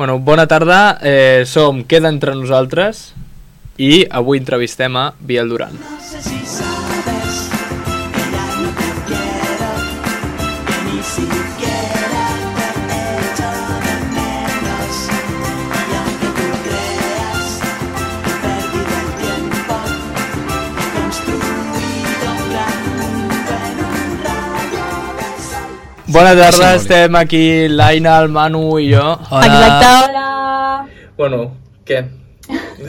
Bueno, bona tarda, eh, som Queda entre nosaltres i avui entrevistem a Biel Duran. Bona tarda, estem aquí l'Aina, el Manu i jo. Exacte. Hola! Bueno, què?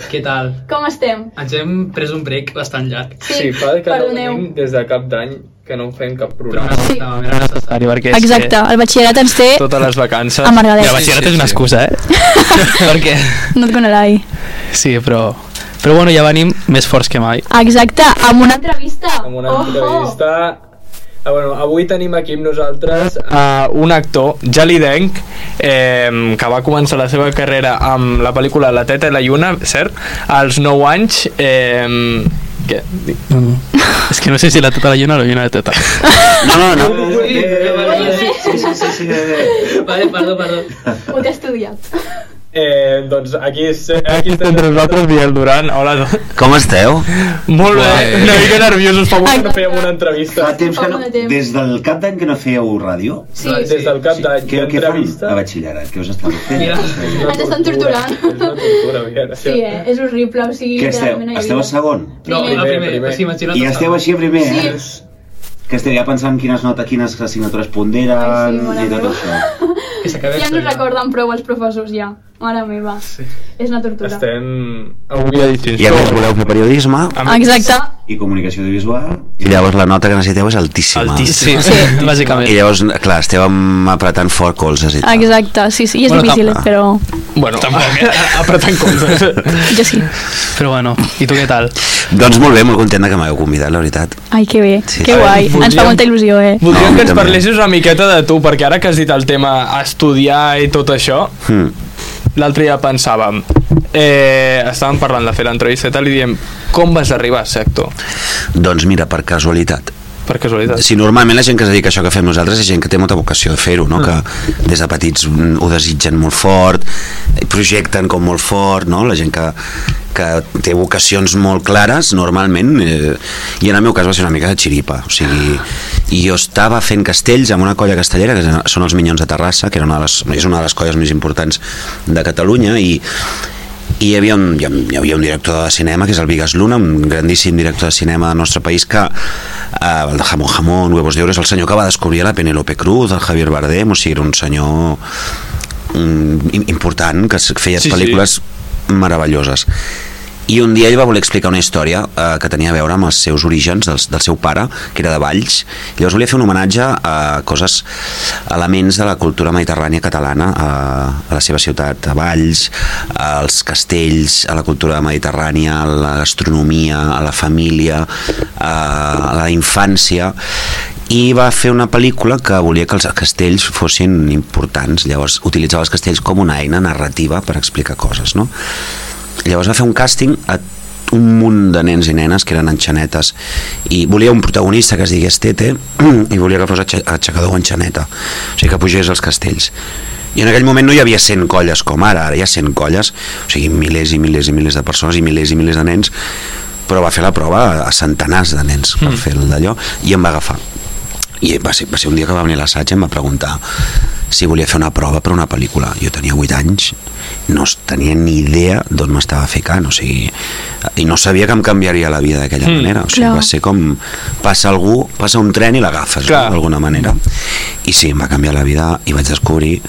Què tal? Com estem? Ens hem pres un break bastant llarg. Sí, fa que no perdoneu. venim des de cap d'any que no fem cap Però programa. necessitàvem, era necessari. Perquè és Exacte, el batxillerat ens té que totes les vacances... amargadets. Ja, batxillerat és una excusa, eh? Perquè... Not gonna lie. Sí, però... Però bueno, ja venim més forts que mai. Exacte, amb una entrevista. amb una Ojo. Ah, bueno, avui tenim aquí amb nosaltres uh, un actor gelidenc eh, que va començar la seva carrera amb la pel·lícula La teta i la lluna, cert? Als 9 anys eh, què? No, no. És que no sé si la teta la lluna o la lluna la teta. No, no, no. Sí, sí, sí, sí. Vale, perdó, perdó. Ho t'he estudiat. Eh, doncs aquí, és, aquí està entre nosaltres Biel Duran hola Com esteu? molt bé, Guai. una mica nerviosos fa molt que no fèiem una entrevista Fa temps que no... Des del cap d'any que no fèieu ràdio? Sí, des del cap d'any Què, què fan a batxillerat? Què us estan fent? Ens estan torturant. és una tortura Biel. Sí, eh? És horrible, o sigui... Què esteu? Esteu a segon? No, Primer. a primer, Primer. sí, I esteu així a primer, eh? Sí. Que esteu ja pensant quines notes, quines assignatures ponderen Ai, sí, i tot això. Que Ja no recorden prou els professors, ja. Mare meva. Sí. És una tortura. estem avui a distinció I a més voleu fer periodisme Exacte. I comunicació audiovisual i llavors la nota que necessiteu és altíssima. Altíssima. Sí, sí, bàsicament. I llavors, clar, esteu apretant fort colzes i tal. Exacte, sí, sí, i és Bueno, difícil, tam- però bueno, tampoc, eh? apretant coses jo sí. Però bueno, i tu què tal? Doncs molt bé, molt contenta que m'heu convidat, la veritat. Ai, que bé, Sí. que Ai, guai. Ens fa voldríem- molta il·lusió, eh? Voldríem No, que ens parlessis una miqueta de tu, perquè ara que has dit el tema estudiar i tot això, Hmm. l'altre dia pensàvem, eh, estàvem parlant de fer l'entrevista i tal, i diem, com vas arribar a ser actor? Doncs mira, per casualitat. Per casualitat. Si normalment la gent que es dedica a això que fem nosaltres és gent que té molta vocació de fer-ho, no? que des de petits mm, ho desitgen molt fort, projecten com molt fort, no? la gent que, que té vocacions molt clares normalment, eh, i en el meu cas va ser una mica de xiripa, o sigui, i jo estava fent castells amb una colla castellera que són els Minyons de Terrassa, que era una de les, és una de les colles més importants de Catalunya, i i hi havia, un, hi havia un director de cinema que és el Vigas Luna, un grandíssim director de cinema del nostre país que eh, el de Jamón Jamón, Huevos de Oro és el senyor que va descobrir la Penélope Cruz el Javier Bardem, o sigui era un senyor mm, important que feia Sí, sí, sí. pel·lícules meravelloses i un dia ell va voler explicar una història eh, que tenia a veure amb els seus orígens del, del seu pare, que era de Valls. Llavors volia fer un homenatge a coses elements de la cultura mediterrània catalana a, a la seva ciutat, a Valls als castells, a la cultura mediterrània a la gastronomia, a la família a, a la infància. I va fer una pel·lícula que volia que els castells fossin importants. Llavors utilitzava els castells com una eina narrativa per explicar coses no? Llavors va fer un càsting a un munt de nens i nenes que eren enxanetes i volia un protagonista que es digués Tete i volia que fos aixecador o enxaneta. O sigui que pugés als castells. I en aquell moment no hi havia 100 colles com ara. Ara hi ha 100 colles, o sigui milers i milers i milers de persones i milers i milers de nens però va fer la prova a centenars de nens per fer el d'allò i em va agafar i va ser, va ser un dia que va venir a l'assaig i em va preguntar si volia fer una prova per una pel·lícula jo tenia 8 anys no tenia ni idea d'on m'estava ficant o sigui, i no sabia que em canviaria la vida d'aquella Mm, manera o sigui, clar. va ser com passa algú passa un tren i l'agafes no? D'alguna manera i sí, em va canviar la vida i vaig descobrir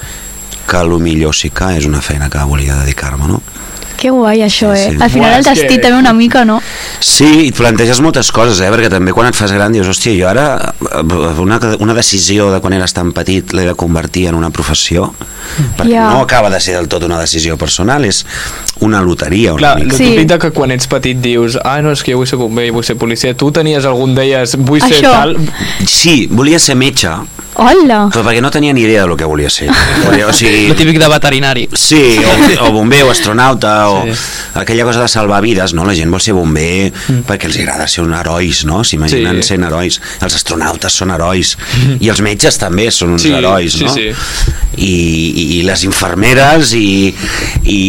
que a lo millor sí que és una feina que volia dedicar-me no? Que guai, això, Sí, eh? sí. Al final Buah, el destí que- també una mica, no? Sí, i et planteges moltes coses, eh? perquè també quan et fas gran dius, hòstia, jo ara una, una decisió de quan eres tan petit l'he de convertir en una professió, perquè Ja. no acaba de ser del tot una decisió personal, és una loteria una Clar, mica. Sí. de que quan ets petit dius ah, no, és que jo vull ser bomber, vull ser policia tu tenies algun deies, vull ser Això. tal Sí, volia ser metge, Hola! Però perquè no tenia ni idea del que volia ser. Volia, o sigui, Lo típic de veterinari. Sí, o, o bomber o astronauta o Sí. aquella cosa de salvar vides, no? La gent vol ser bomber mm. perquè els agrada ser un herois, no? S'imaginen Sí. sent herois. Els astronautes són herois i els metges també són uns Sí, herois, sí, no? sí. I, i, i les infermeres i, i,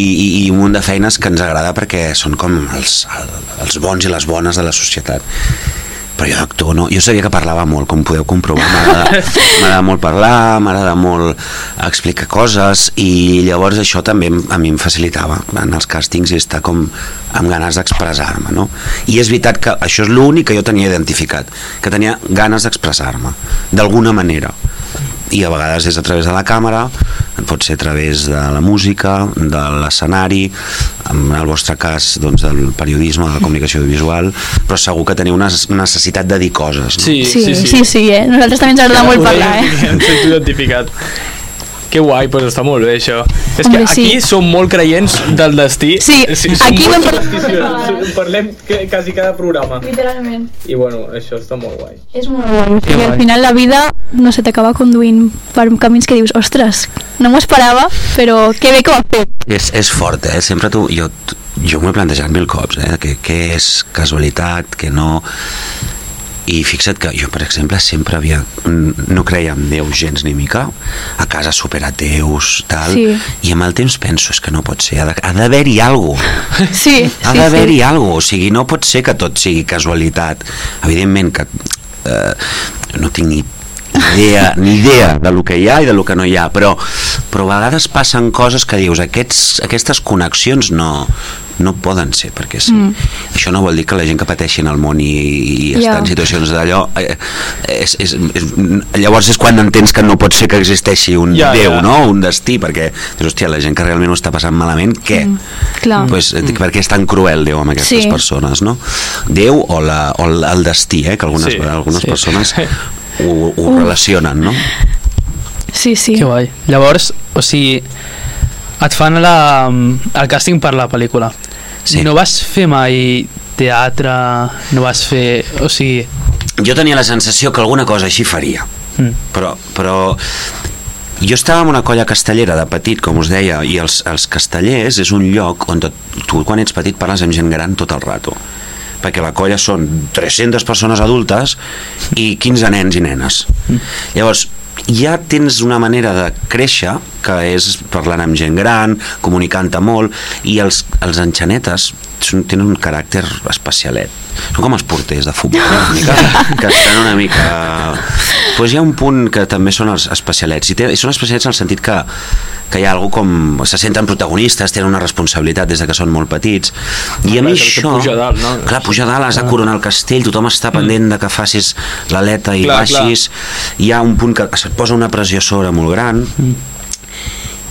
i un munt de feines que ens agrada perquè són com els, els bons i les bones de la societat però jo d'actor no, jo sabia que parlava molt com podeu comprovar, m'agrada molt parlar, m'agrada molt explicar coses i llavors això també a mi em facilitava. En els càstings i estar com amb ganes d'expressar-me no? i és veritat que això és l'únic que jo tenia identificat que tenia ganes d'expressar-me d'alguna manera i a vegades és a través de la càmera pot ser a través de la música de l'escenari en el vostre cas doncs, del periodisme de la comunicació audiovisual però segur que teniu una necessitat de dir coses no? Sí, Sí, sí, sí, sí, eh? Nosaltres també ens agrada molt parlar, eh? Em sento identificat. Que guai, doncs està molt bé això. És Hombre, que aquí sí. som molt creients del destí. Sí, som aquí. En parlem que, quasi cada programa. Literalment. I bueno, això està molt guai. És molt guai. I al final la vida, no sé, t'acaba conduint per camins que dius, ostres, no m'ho esperava, però que bé que ho ha fet. És, és fort, eh? Sempre tu... Jo, jo m'ho he plantejat mil cops, eh? Que, què és casualitat, que no... I fixa't que jo, per exemple, sempre havia... No creia en Déu gens ni mica, a casa superateus, tal, Sí. i amb el temps penso, és que no pot ser, ha d'haver-hi alguna cosa. Sí, Ha sí, d'haver-hi sí. alguna cosa, o sigui, no pot ser que tot sigui casualitat. Evidentment que eh, no tinc ni idea, ni idea de lo que hi ha i de lo que no hi ha, però, però a vegades passen coses que dius, aquests, aquestes connexions no, no poden ser, perquè sí. Mm. Això no vol dir que la gent que pateixi en el món i, i està Ja. en situacions d'allò, eh, és, és, és, llavors és quan entens que no pot ser que existeixi un Ja, Déu, ja. no? un destí, perquè dius, hòstia, la gent que realment ho està passant malament, què? Mm, clar. Pues, mm. Per què és tan cruel Déu amb aquestes Sí. persones, no? Déu o, la, o el, el destí, eh? que algunes, Sí, algunes sí. persones ho, ho relacionen, no? Sí, sí. Que guai. Llavors, o sigui, et fan la, el càsting per la pel·lícula. Sí. No vas fer mai teatre, no vas fer... O sigui... Jo tenia la sensació que alguna cosa així faria, Mm. però, però jo estava en una colla castellera de petit, com us deia, i els, els castellers és un lloc on tu quan ets petit parles amb gent gran tot el rato perquè la colla són 300 persones adultes i 15 nens i nenes. Llavors, ja tens una manera de créixer que és parlant amb gent gran, comunicant-te molt, i els, els enxanetes són, tenen un caràcter especialet. Són com els porters de futbol, una mica, que estan una mica... Pues hi ha un punt que també són els especialets, i, té, i són especialets en el sentit que, que hi ha algú com... se senten protagonistes, tenen una responsabilitat des de que són molt petits, i a mi Clar, això... puja dalt, no? Clar, pujar a dalt, has de coronar el castell, tothom està pendent de que facis l'aleta i Clar, baixis, hi ha un punt que se't posa una pressió sobre molt gran,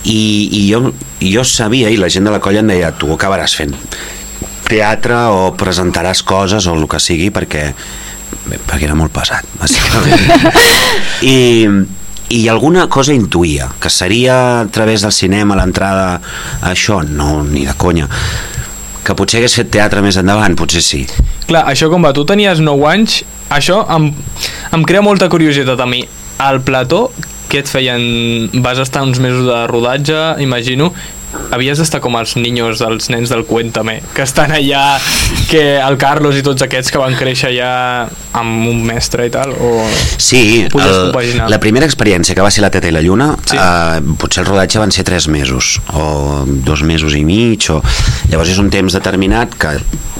i, i jo, jo sabia, i la gent de la colla em deia, tu acabaràs fent. Teatre o presentaràs coses o el que sigui perquè perquè era molt pesat bàsicament. I, i alguna cosa intuïa que seria a través del cinema l'entrada a això, no, ni de conya que potser hagués fet teatre més endavant, potser sí Clar, això com va, tu tenies 9 anys, això em, em crea molta curiositat a mi. Al plató, què et feien? Vas estar uns mesos de rodatge, imagino, havies d'estar com els niños dels nens del Cuéntame, que estan allà, que el Carlos i tots aquests que van créixer allà amb un mestre i tal, o... Sí, el, la primera experiència que va ser la Teta i la Lluna, Sí. eh, potser el rodatge van ser tres mesos, o dos mesos i mig, o... llavors és un temps determinat que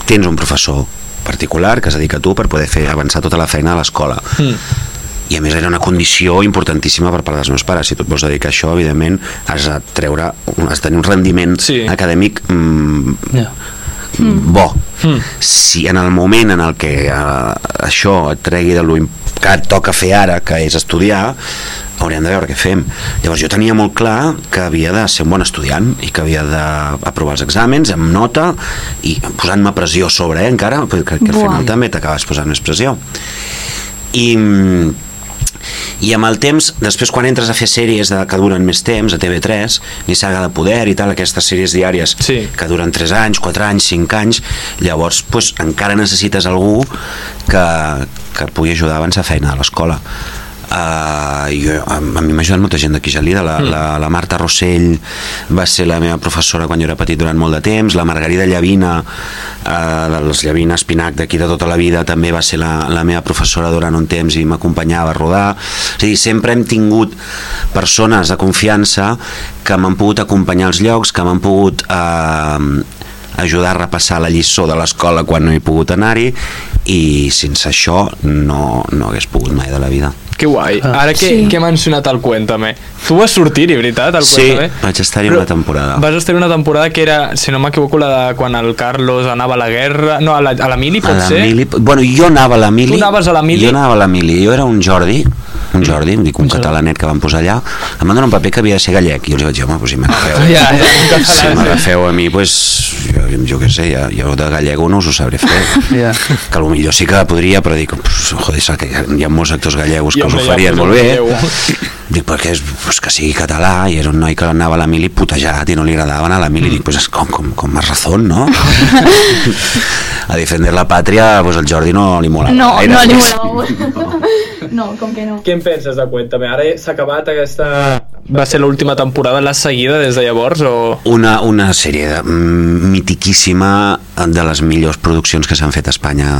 tens un professor particular que es dedica a tu per poder fer avançar tota la feina a l'escola. Mm. I a més era una condició importantíssima per part dels meus pares. Si tu et vols dedicar a això, evidentment, has de treure, has de tenir un rendiment Sí. acadèmic mm, Ja. bo. Mm. Si en el moment en el que uh, això et tregui de lo que et toca fer ara, que és estudiar, hauríem de veure què fem. Llavors jo tenia molt clar que havia de ser un bon estudiant i que havia d'aprovar els exàmens amb nota i posant-me pressió sobre, eh, encara, perquè que al final també t'acabes posant més pressió. I, i amb el temps, després quan entres a fer sèries de, que duren més temps, a TV3, ni Saga de Poder i tal, aquestes sèries diàries Sí. que duren 3 anys, 4 anys, 5 anys, llavors pues, encara necessites algú que, que pugui ajudar a avançar feina a l'escola. Uh, jo, a, a mi m'ha ajudat molta gent d'aquí Gelida la, mm. la, la Marta Rossell va ser la meva professora quan jo era petit durant molt de temps la Margarida Llavina uh, dels Llavina Espinac d'aquí de tota la vida també va ser la, la meva professora durant un temps i m'acompanyava a rodar és a dir, sempre hem tingut persones de confiança que m'han pogut acompanyar als llocs que m'han pogut uh, ajudar a repassar la lliçó de l'escola quan no he pogut anar-hi i sense això no, no hagués pogut mai de la vida Que guai. Ah. Ara que, Sí. que m'ha mencionat el Cuéntame. Tu vas sortir-hi, veritat, al Sí, Cuéntame? vaig estar-hi una temporada. Vas estar una temporada que era, si no m'equivoco, la de quan el Carlos anava a la guerra... No, a la, a la Mili, pot a ser? la Mili, bueno, jo anava a la Mili. Tu anaves a la Mili? Jo anava a la Mili. Jo era un Jordi, un Jordi, dic, un catalanet que van posar allà. Em van donar un paper que havia de ser gallec. I jo els vaig dir, home, doncs si m'agafeu... Ja, ja. Si m'agafeu a mi, doncs, jo, jo què sé, ja, jo de gallego no us ho sabré fer. Ja. Que potser sí que podria, però dic, pues, joder, que hi ha, molts actors gallegos que us ho farien pues, molt bé. gallego. Dic, perquè és, pues, que sigui català i és un noi que anava a la mili putejat i no li agradava anar a la mili. Dic, pues, és com, com, com más razón, no? a defender la pàtria, pues, el Jordi no li mola No, gaire. no li molava. No, com que no. Què en penses de Cuéntame? Ara s'ha acabat aquesta... Va ser l'última temporada, l'has seguida des de llavors o...? Una, una sèrie de, mm, mitiquíssima de les millors produccions que s'han fet a Espanya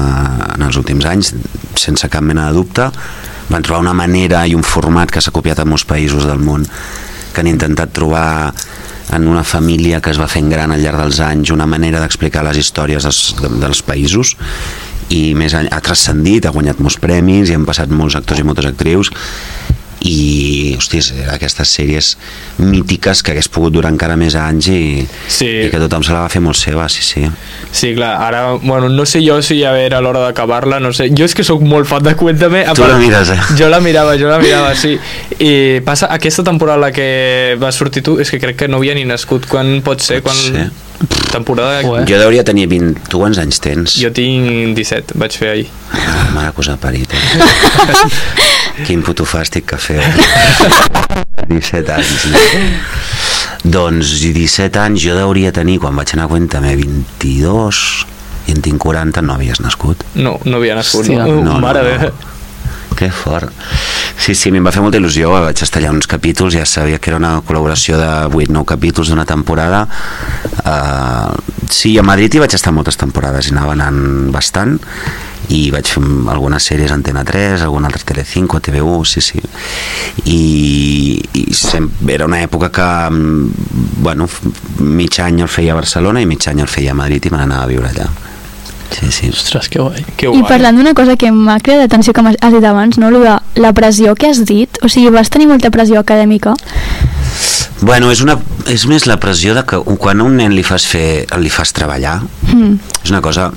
en els últims anys, sense cap mena de dubte. Van trobar una manera i un format que s'ha copiat a molts països del món que han intentat trobar en una família que es va fent gran al llarg dels anys una manera d'explicar les històries dels, de, dels països i més enllà, ha transcendit, ha guanyat molts premis i han passat molts actors i moltes actrius i, hòsties, aquestes sèries mítiques que hagués pogut durar encara més anys i, Sí. i que tothom se la va fer molt seva, sí, sí. Sí, clar, ara, bueno, no sé jo si ja era l'hora d'acabar-la, no sé. Jo és que sóc molt fan de Cuéntame. a Tu la part- mires, eh? Jo la mirava, jo la mirava, sí. I passa, aquesta temporada la que va sortir tu, és que crec que no havia ni nascut. Quan pot ser? Pot Quan... ser. Temporada... Ué. Jo hauria tenir 20... Tu quants anys tens? Jo tinc 17, vaig fer ahir. Ah, mare que us ha parit, eh? Quin puto fàstic que feu. 17 anys. No? Doncs 17 anys jo hauria tenir, quan vaig anar a Cuéntame, 22 i en tinc 40, no havies nascut. No, no havia nascut. Hòstia. no, No, no, Mare no. Que fort. Sí, sí, a mi em va fer molta il·lusió, vaig estar allà uns capítols, ja sabia que era una col·laboració de 8-9 capítols d'una temporada. Uh, sí, a Madrid hi vaig estar moltes temporades, i anava anant bastant, i vaig fer algunes sèries Antena 3, alguna altra Telecinco, TV1, sí, sí. I, i sempre, era una època que, mm, bueno, mig any el feia a Barcelona i mig any el feia a Madrid i me n'anava a viure allà. Sí, sí. Ostres, que guai. Que I guai. parlant d'una cosa que m'ha cridat atenció que has dit abans, no? Lo de la pressió que has dit, o sigui, vas tenir molta pressió acadèmica. Bueno, és, una, és més la pressió de que quan a un nen li fas fer, li fas treballar, Mm. és una cosa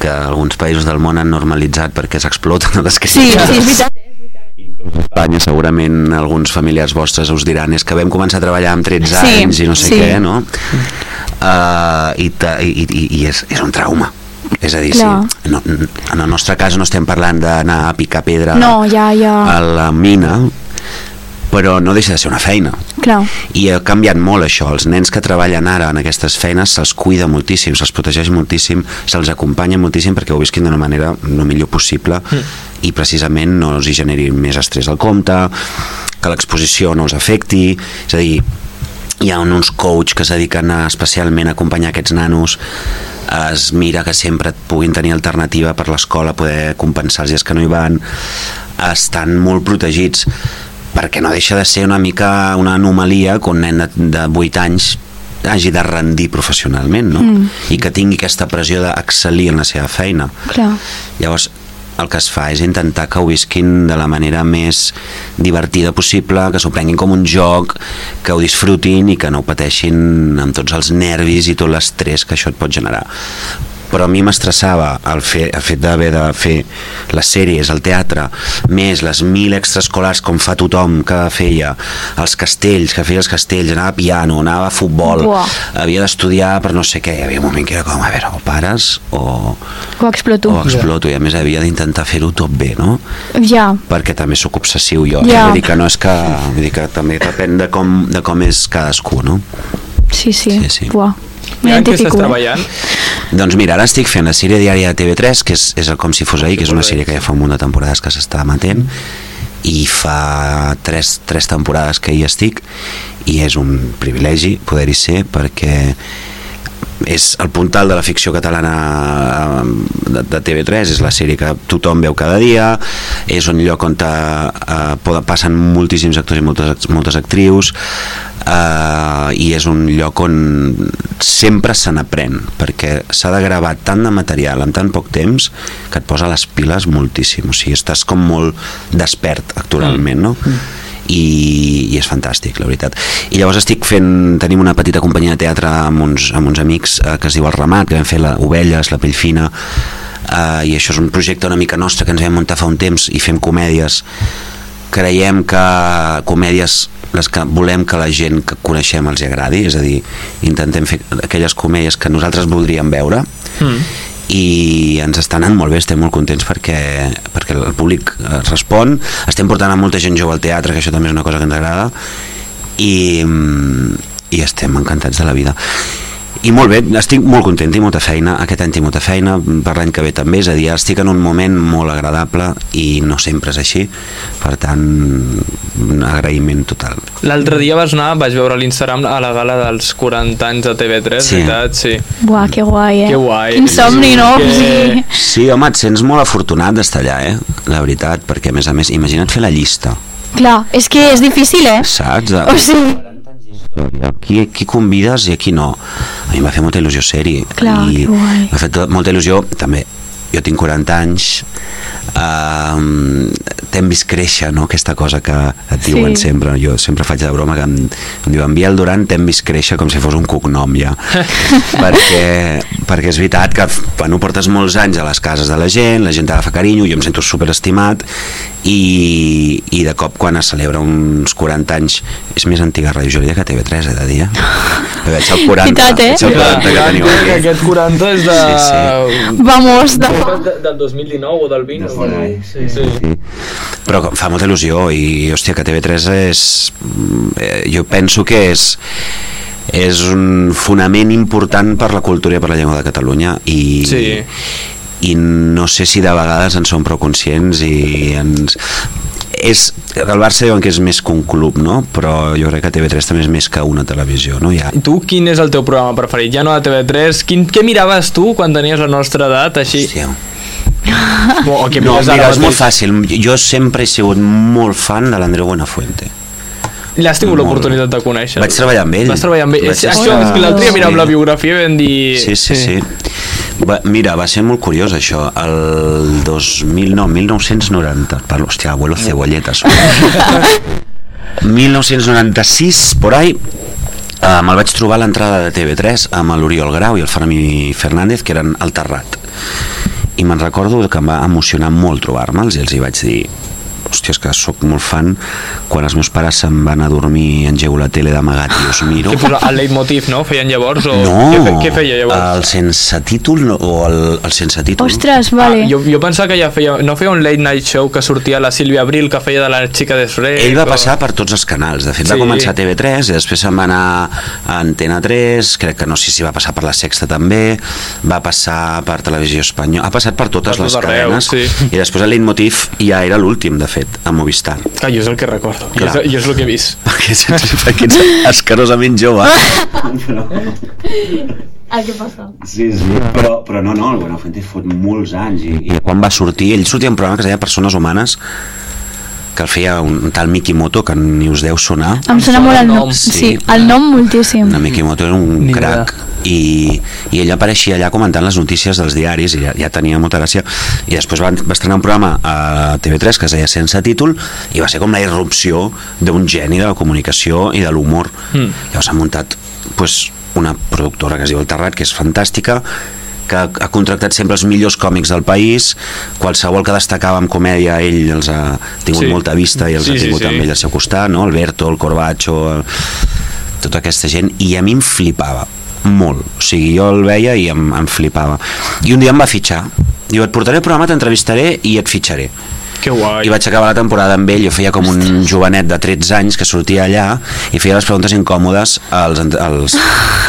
que alguns països del món han normalitzat perquè s'exploten a les Sí, criatures. sí, és veritat. Espanya segurament alguns familiars vostres us diran és que vam començar a treballar amb 13 Sí, anys i no sé sí. què, no? Uh, i, ta, i, i, i és, és un trauma. És a dir, Clar. sí, no, en el nostre cas no estem parlant d'anar a picar pedra No, ja, ja. a la mina, però no deixa de ser una feina. Clar. I ha canviat molt això, els nens que treballen ara en aquestes feines se'ls cuida moltíssim, se'ls protegeix moltíssim, se'ls acompanya moltíssim perquè ho visquin d'una manera el millor possible mm. i precisament no els hi generi més estrès al compte, que l'exposició no els afecti, és a dir, hi ha uns coach que es dediquen a, especialment a acompanyar aquests nanos es mira que sempre puguin tenir alternativa per l'escola, poder compensar els dies que no hi van estan molt protegits perquè no deixa de ser una mica una anomalia que un nen de, de 8 anys hagi de rendir professionalment no? Mm. i que tingui aquesta pressió d'excel·lir en la seva feina Clar. llavors el que es fa és intentar que ho visquin de la manera més divertida possible, que s'ho prenguin com un joc, que ho disfrutin i que no ho pateixin amb tots els nervis i tot l'estrès que això et pot generar però a mi m'estressava el, fer, el fet d'haver de fer les sèries, el teatre, més les mil extraescolars com fa tothom que feia, els castells, que feia els castells, anava a piano, anava a futbol, Buah. havia d'estudiar per no sé què, hi havia un moment que era com, a veure, o pares o, Ho exploto. o exploto, i a més havia d'intentar fer-ho tot bé, no? Ja. perquè també sóc obsessiu jo, Ja. vull dir que no és que, vull dir que també depèn de com, de com és cadascú, no? Sí, sí. Sí, sí. Buah. I en què estàs eh? treballant? Doncs mira, ara estic fent la sèrie diària de TV3, que és, és el com si fos ahir, que és una sèrie que ja fa un munt de temporades que s'està emetent, i fa tres, tres temporades que hi estic i és un privilegi poder-hi ser perquè és el puntal de la ficció catalana eh, de, de TV3 és la sèrie que tothom veu cada dia és un lloc on eh, poden, passen moltíssims actors i moltes, moltes actrius eh, i és un lloc on sempre se n'aprèn perquè s'ha de gravar tant de material en tan poc temps que et posa les piles moltíssim. O sigui, estàs com molt despert actualment no? I, i és fantàstic, la veritat. I llavors estic fent, tenim una petita companyia de teatre amb uns, amb uns amics eh, que es diu El Ramat, que vam fer la Ovelles, La Pell Fina, eh, i això és un projecte una mica nostre que ens vam muntar fa un temps i fem comèdies. Creiem que comèdies les que volem que la gent que coneixem els agradi, és a dir, intentem fer aquelles comèdies que nosaltres voldríem veure Mm. I ens està anant molt bé, estem molt contents perquè, perquè el públic eh, respon, estem portant a molta gent jove al teatre, que això també és una cosa que ens agrada i, mm, i estem encantats de la vida i molt bé, estic molt content, tinc molta feina aquest any tinc molta feina, per l'any que ve també és a dir, estic en un moment molt agradable i no sempre és així per tant, un agraïment total L'altre dia vas anar, vaig veure a l'Instagram a la gala dels 40 anys de TV3, Sí. veritat? Sí. Buah, que guai, eh? Que guai. Quin somni, no? Que- O sigui, Sí, home, et sents molt afortunat d'estar allà, eh? La veritat, perquè a més a més, imagina't fer la llista, clar, és que és difícil, eh? saps? O sigui, Qui, qui convides i a qui no. A mi em va fer molta il·lusió ser-hi. I m'ha fet molta il·lusió, també, jo tinc 40 anys, uh, t'hem vist créixer, no?, aquesta cosa que et Sí. diuen sempre. Jo sempre faig de broma que em, em diuen Biel Duran t'hem vist créixer com si fos un cognom ja. perquè, perquè és veritat que bueno, portes molts anys a les cases de la gent, la gent t'agafa carinyo, jo em sento superestimat i, i de cop quan es celebra uns 40 anys és més antiga Ràdio Júlia que TV3 he de eh? veig el 40, Veritat, eh? veig el 40 que teniu aquí aquest 40 és de... Sí, vamos, de... de... del 2019 o del 20 o por ahí. sí, sí. Sí. Però fa molta il·lusió i, hòstia, que TV3 és... eh, Jo penso que és és un fonament important per la cultura i per la llengua de Catalunya i, Sí. i no sé si de vegades en som prou conscients i ens és, el Barça diuen que és més que un club, no? però jo crec que TV3 també és més que una televisió. No? Ja, I tu, quin és el teu programa preferit? Ja no de TV3, quin, què miraves tu quan tenies la nostra edat, així? Hòstia. O, o què No, mira, és molt fàcil. Jo sempre he sigut molt fan de l'Andreu Buenafuente. L'has tingut l'oportunitat de conèixer? Vaig treballar amb ell. Vas treballar amb ell. Vaig estar- això, és que l'altre dia miràvem Sí. la biografia i vam dir... Sí, sí, sí. Va, mira, va ser molt curiós això. El 2000, no, 1990. Parlo, hòstia, abuelo cebolletas. 1996, por ahí, eh, me'l vaig trobar a l'entrada de TV3 amb l'Oriol Grau i el Fermi Fernández, que eren al Terrat. I me'n recordo que em va emocionar molt trobar-me'ls i els hi vaig dir hòstia, és que sóc molt fan quan els meus pares se'n van a dormir engego la tele d'amagat i us miro posa, el leitmotiv, no? Feien llavors? O... no, Què, fe, què feia llavors? el sense títol no, o el, el sense títol Ostres, vale. Ah, jo, jo pensava que ja feia... No feia un late night show que sortia la Sílvia Abril, que feia de la xica de Shrek... ell va o- passar per tots els canals de fet Sí. va començar a TV3 i després se'n va anar a Antena 3 crec que no sé si va passar per la Sexta també va passar per Televisió Espanyola ha passat per totes Per les tot arreu, cadenes sí. i després el leitmotiv ja era l'últim de fet a Movistar Que jo és el que recordo. Jo és, jo és el que he vist. perquè, perquè ets escarosament jove El que passa. Sí, sí, però, però no, no, el Buenafuente fot molts anys i, i quan va sortir, ell sortia en un programa que es deia Persones Humanes que el feia un tal Mikimoto que ni us deu sonar Em sona molt el nom. Sí, sí. el nom moltíssim. en Mikimoto era un Ni crac i, i ell apareixia allà comentant les notícies dels diaris i ja, ja tenia molta gràcia i després va, va estrenar un programa a TV3 que es deia Sense títol i va ser com la irrupció d'un geni de la comunicació i de l'humor Mm. llavors ha muntat pues, una productora que es diu El Terrat que és fantàstica que ha contractat sempre els millors còmics del país qualsevol que destacava en comèdia ell els ha tingut Sí. molta vista i els Sí, ha sí, tingut sí. amb ell al seu costat no? Alberto, el Corbacho el... tota aquesta gent i a mi em flipava molt, o sigui, jo el veia i em, em flipava i un dia em va fitxar diu, et portaré al programa, t'entrevistaré i et fitxaré Que guai. i vaig acabar la temporada amb ell, jo feia com un jovenet de 13 anys que sortia allà i feia les preguntes incòmodes als, als,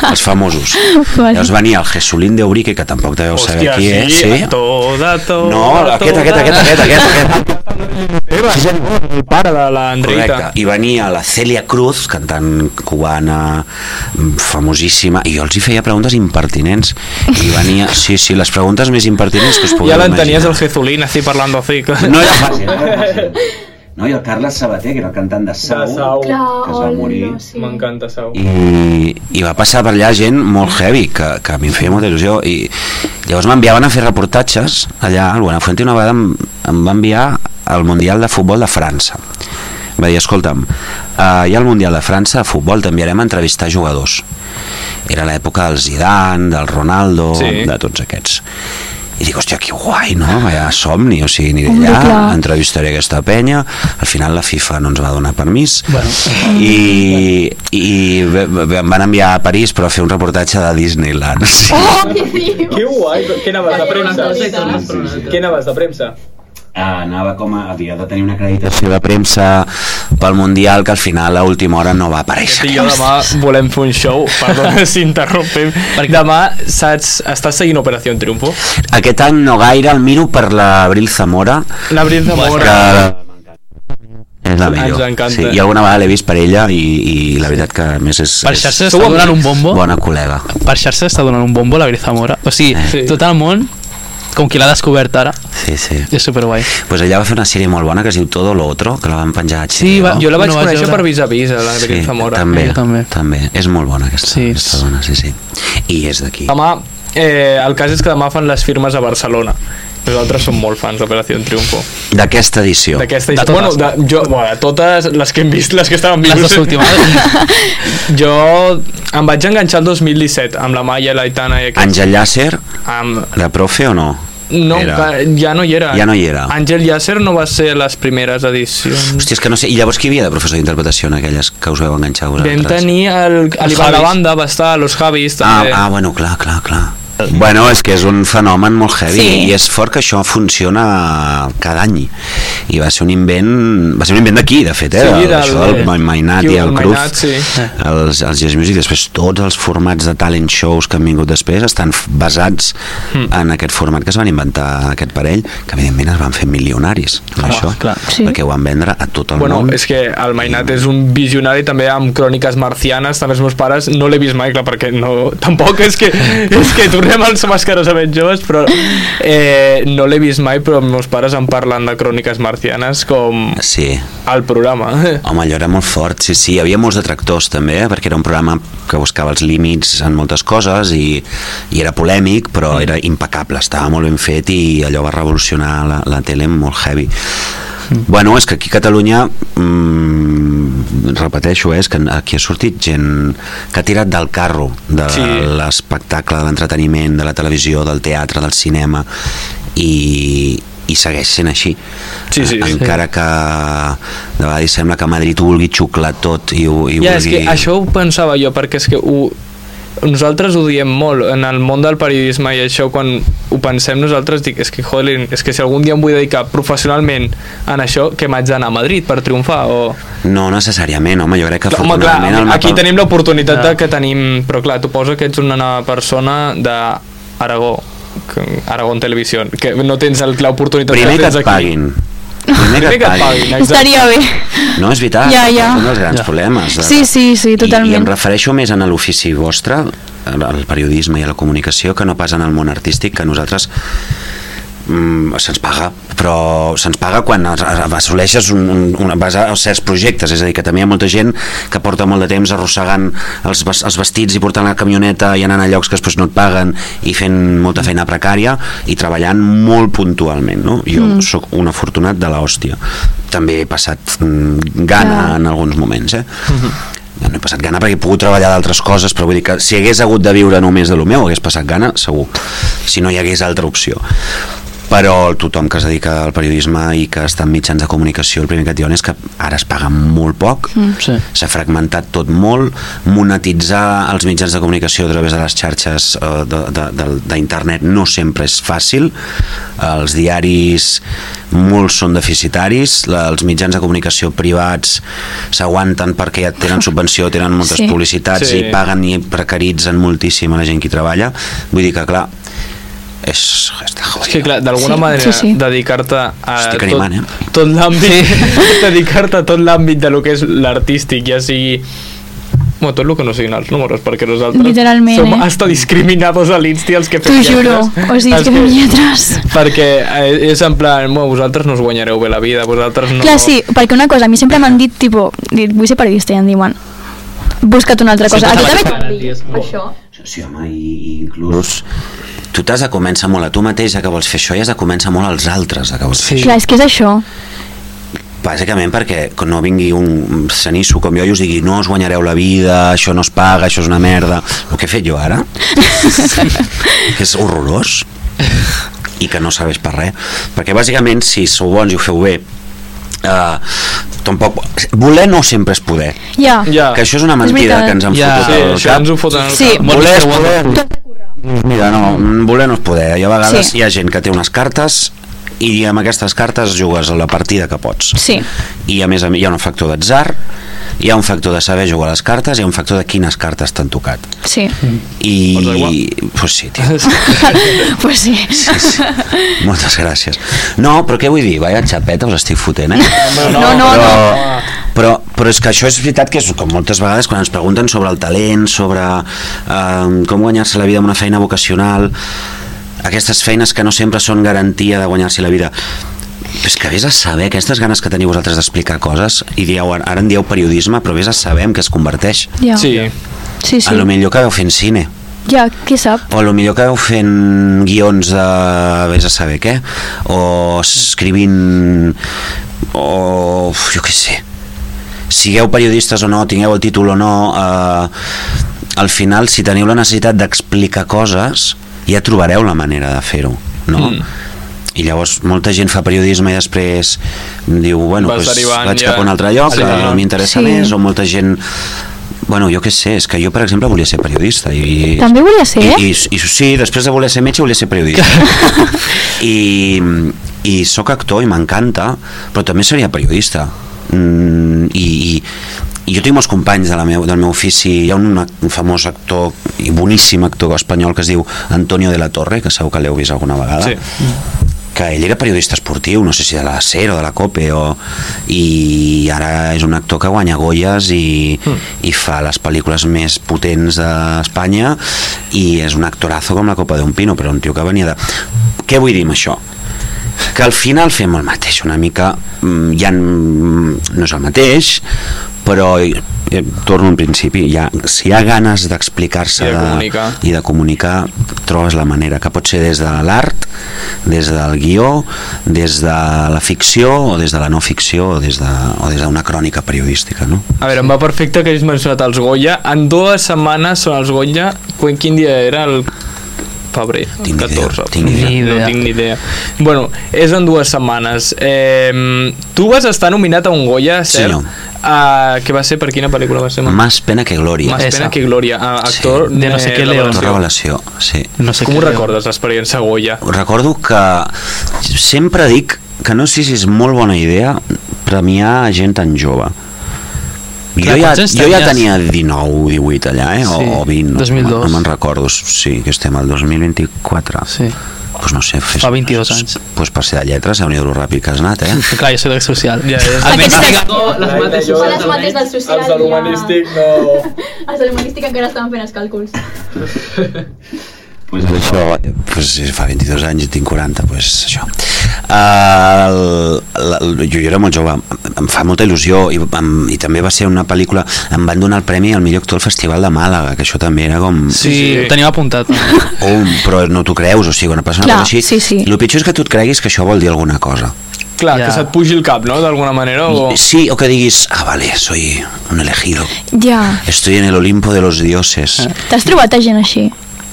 als famosos Vale. llavors venia el Jesulín de Urique que tampoc deveu saber Hòstia, qui és sí, a tot, a tot, no, aquest, aquest, aquest, a- aquest, aquest, aquest. Eva, el pare de l'Andreita. Correcte. I venia la Celia Cruz, cantant cubana mm, famosíssima, i jo els hi feia preguntes impertinents. I venia... Sí, sí, les preguntes més impertinents que us pugueu Ja l'entenies el imaginar. Jezulín, así parlando así. No era fàcil, no era fàcil. No, i el Carles Sabater, que era el cantant de Sau, De Sau. Clar, que es va morir. hola, sí. M'encanta, Sau. i, i va passar per allà gent molt heavy que, que a mi em feia molta il·lusió i llavors m'enviaven a fer reportatges allà, el Buenafuente una vegada em, em va enviar al Mundial de Futbol de França va dir, escolta'm uh, hi ha el Mundial de França de futbol t'enviarem a entrevistar jugadors era l'època del Zidane, del Ronaldo Sí. de tots aquests i dic, hòstia, que guai, no? Vaya somni, o sigui, aniré allà, clar. entrevistaré aquesta penya, al final la FIFA no ens va donar permís, Bueno. i, i em van enviar a París però a fer un reportatge de Disneyland sí. Oh? Que guai, què anaves de premsa? Què anaves de premsa? Ah, anava com a, havia de tenir una acreditació de premsa pel Mundial que al final a última hora no va aparèixer I jo demà volem fer un show, perdona si interrompem. Demà, saps, estàs seguint Operació Triunfo? aquest any no gaire, el miro per l'Abril Zamora L'Abril de que Mora. és la millor Ens encanta. sí, i alguna vegada l'he vist per ella i, i la veritat que a més és, Per és xarxa està donant un bombo. bona col·lega Per xarxa està donant un bombo la Grizamora. O sigui, Sí. tot el món, com qui l'ha descobert ara, sí, sí. és superguai. Pues ella va fer una sèrie molt bona que es diu Todo lo Otro, que la van penjar a HBO. Sí, va- Jo la vaig No conèixer veure. per vis a vis, a l'Abril Sí, Zamora. també, Jo també. també. És molt bona aquesta, Sí, aquesta dona, sí, sí. I és d'aquí. Demà, eh, el cas és que demà fan les firmes a Barcelona. Nosaltres som molt fans d'Operació Triunfo. D'aquesta edició. D'aquesta De bueno, totes. de, jo, bueno, de totes les que hem vist, les que estaven Les vives. dues últimes. Jo em vaig enganxar el 2017 amb la Maia, l'Aitana i aquest. Àngel Llàcer, Amb, la profe o no? no, Era. ja no hi era. Ja no hi era. Àngel Llàcer no va ser les primeres edicions. Hòstia, és que no sé. I llavors qui hi havia de professor d'interpretació en aquelles que us veu enganxar Vam vosaltres? tenir el, l'Ivan Javis. Banda, va estar, los Javis, Ah, també. ah, bueno, clar, clar, clar. Bueno, és que és un fenomen molt heavy Sí. i és fort que això funciona cada any i va ser un invent va ser un invent d'aquí, de fet, eh? Sí, el, del- això del Ma- Mainat i el Cruz Mainat, sí. els, els Jazz Music, després tots els formats de talent shows que han vingut després estan basats Hmm. en aquest format que es van inventar aquest parell que evidentment es van fer milionaris amb Home, això, clar. Sí. perquè ho van vendre a tot el Bueno, món és que el Mainat és un visionari també amb cròniques marcianes, també els meus pares no l'he vist mai, clar, perquè no, tampoc és que, és que tornem als mascarosament joves, però eh, no l'he vist mai, però els meus pares em parlen de cròniques marcianes com sí, al programa. Home, allò era molt fort, sí, sí, hi havia molts detractors també, eh? perquè era un programa que buscava els límits en moltes coses i, i era polèmic, però era impecable, estava molt ben fet i allò va revolucionar la, la tele molt heavy. Bueno, és que aquí a Catalunya mm, repeteixo, eh, és que aquí ha sortit gent que ha tirat del carro de Sí. l'espectacle, de l'entreteniment, de la televisió, del teatre, del cinema i, i segueix sent així Sí, sí, sí. encara que de vegades sembla que Madrid ho vulgui xuclar tot i, ho, i Ja, és vulgui... que això ho pensava jo, perquè és que ho, nosaltres ho diem molt en el món del periodisme i això quan ho pensem nosaltres dic, és que joder, és que si algun dia em vull dedicar professionalment en això, que m'haig d'anar a Madrid per triomfar o... No necessàriament, home, jo crec que Clar, home, clar, el aquí mapa- tenim l'oportunitat Ja. que tenim... Però clar, tu posa que ets una persona d'Aragó, que- Aragó en televisió, que no tens l'oportunitat Primer que et aquí. paguin. Primer que et paguin. exacte. Estaria bé. No, és veritat, Ja, ja. és un dels grans Ja. problemes. de- Sí, sí, sí, I, I totalment. em refereixo més en l'ofici vostre, al al periodisme i a la comunicació, que no pas en el món artístic, que nosaltres mm, se'ns paga, però se'ns paga quan as- as- assoleixes un, un, una base a certs projectes, és a dir, que també hi ha molta gent que porta molt de temps arrossegant els, els vestits i portant la camioneta i anant a llocs que després no et paguen i fent molta feina precària i treballant molt puntualment, no? Jo mm. sóc un afortunat de l'hòstia. També he passat mm, gana Clar. en alguns moments, eh? Ja no he passat gana perquè he pogut treballar d'altres coses, però vull dir que si hagués hagut de viure només de lo meu, hagués passat gana, segur, si no hi hagués altra opció. Però tothom que es dedica al periodisme i que està en mitjans de comunicació, el primer que et diuen és que ara es paga molt poc, mm. Sí. s'ha fragmentat tot molt, monetitzar els mitjans de comunicació a través de les xarxes eh, de- de- de- d'internet no sempre és fàcil, els diaris molts són deficitaris, la, els mitjans de comunicació privats s'aguanten perquè ja tenen subvenció, tenen moltes Sí. publicitats Sí. i paguen i precaritzen moltíssim a la gent que hi treballa, vull dir que clar és, està És jodido. que, clar, d'alguna Sí, manera, sí, sí. dedicar-te a Estic tot, animant, eh? tot l'àmbit dedicar-te a tot l'àmbit de lo que és l'artístic, ja sigui bueno, tot el que no siguin els números, perquè nosaltres Literalment, som eh? hasta discriminados a l'Insti els que T'ho fem juro. lletres. O sigui, és Els que fem lletres. Perquè eh, és en plan, bueno, vosaltres no us guanyareu bé la vida, vosaltres no... Clar, sí, perquè una cosa, a mi sempre m'han dit, tipo, dit, vull ser periodista, i em diuen, busca't una altra cosa. A tu també... Això. Sí, home, i, i inclús tu t'has de començar molt a tu mateix a que vols fer això i has de començar molt als altres a que vols fer Sí. Clar, és que és això. bàsicament perquè no vingui un cenisso com jo i us digui no us guanyareu la vida, això no es paga, això és una merda. El que he fet jo ara que és horrorós i que no serveix per res. Perquè bàsicament si sou bons i ho feu bé eh, tampoc... Voler no sempre és poder. Ja. Ja. Que això és una És mentida veritat. que ens han Ja. fotut Sí, al això cap. ens ho foten al Sí. cap. Voler és poder. Tot Mira, no, voler no és poder. I a vegades Sí. hi ha gent que té unes cartes i amb aquestes cartes jugues a la partida que pots. Sí. I a més a més hi ha un factor d'atzar, hi ha un factor de saber jugar a les cartes i hi ha un factor de quines cartes t'han tocat. Sí. I... Aigua? Pues sí, tio. pues sí. Sí, sí. Moltes gràcies. No, però què vull dir? Vaya xapeta us estic fotent, eh? No, no, però, no. Però, però és que això és veritat que és com moltes vegades quan ens pregunten sobre el talent, sobre eh, com guanyar-se la vida amb una feina vocacional, aquestes feines que no sempre són garantia de guanyar-se la vida. És que vés a saber aquestes ganes que teniu vosaltres d'explicar coses i dieu, ara en dieu periodisme, però vés a saber en què es converteix. Ja. Sí. Sí, Sí. A lo millor que veu fent cine Ja, qui sap? o a lo millor que veu fent guions de vés a saber què o escrivint o jo què sé sigueu periodistes o no, tingueu el títol o no eh, al final si teniu la necessitat d'explicar coses ja trobareu la manera de fer-ho no? Mm. i llavors molta gent fa periodisme i després diu, bueno, Vas pues, vaig ja. cap a un altre lloc Sí. que no m'interessa Sí. més o molta gent Bueno, jo què sé, és que jo, per exemple, volia ser periodista. I, També volia ser? I, i, i sí, després de voler ser metge, volia ser periodista. I, I sóc actor i m'encanta, però també seria periodista. Mm, i, i, i jo tinc molts companys de la meu, del meu ofici hi ha un, un famós actor i boníssim actor espanyol que es diu Antonio de la Torre que segur que l'heu vist alguna vegada Sí. que ell era periodista esportiu, no sé si de la SER o de la COPE, o, i ara és un actor que guanya Goyes i, i fa les pel·lícules més potents d'Espanya i és un actorazo com la Copa d'un Pino, però un tio que venia de... Què vull dir amb això? Que al final fem el mateix, una mica, mm, ja mm, no és el mateix, però eh, torno al principi, ha, si hi ha ganes d'explicar-se I de comunicar. i de comunicar trobes la manera, que pot ser des de l'art des del guió des de la ficció o des de la no ficció o des de- o des d'una crònica periodística no? A veure, em va perfecte que hagis mencionat els Goya. En dues setmanes són els Goya. Quin dia era? El febrer, Tinc ni idea, 14. tinc ni idea. No tinc ni idea. Bueno, és en dues setmanes. Eh, tu vas estar nominat a un Goya, cert? Senyor. Uh, que va ser per quina pel·lícula va ser? Más pena que gloria Más pena que Gloria. Uh, actor Sí, de no sé què revelació. León. Revelació, sí No sé Com ho recordes, l'experiència Goya? recordo que sempre dic que no sé si és molt bona idea premiar gent tan jove Clar, jo, ja, jo ja tenia 19, 18 allà, eh? Sí, o, o 20, no, 2002. no me'n recordo. Sí, que estem al 2024. Sí. Pues no sé, fes, Fa 22 anys. Pues per ser de lletres, déu nhi lo ràpid que has anat, eh? Clar, jo soc de social. Ja, ja. Almenys Aquesta- digue- No, les mates Són socials les mates del social. Els de l'humanístic no... Els de l'humanístic encara estaven fent els càlculs. Pues això, pues, si fa 22 anys i tinc 40, pues això. Uh, el, el, jo, jo era molt jove, em, em fa molta il·lusió i, em, i també va ser una pel·lícula, em van donar el premi al millor actor al Festival de Màlaga, que això també era com... Sí, sí. ho tenim apuntat. Oh, però no t'ho creus, o sigui, una Clar, cosa així... sí, sí. El pitjor és que tu et creguis que això vol dir alguna cosa. Clar, Ja. que se't pugi el cap, no?, d'alguna manera, o... Sí, o que diguis, ah, vale, soy un elegido, Ja. estoy en el Olimpo de los dioses. T'has trobat a gent així?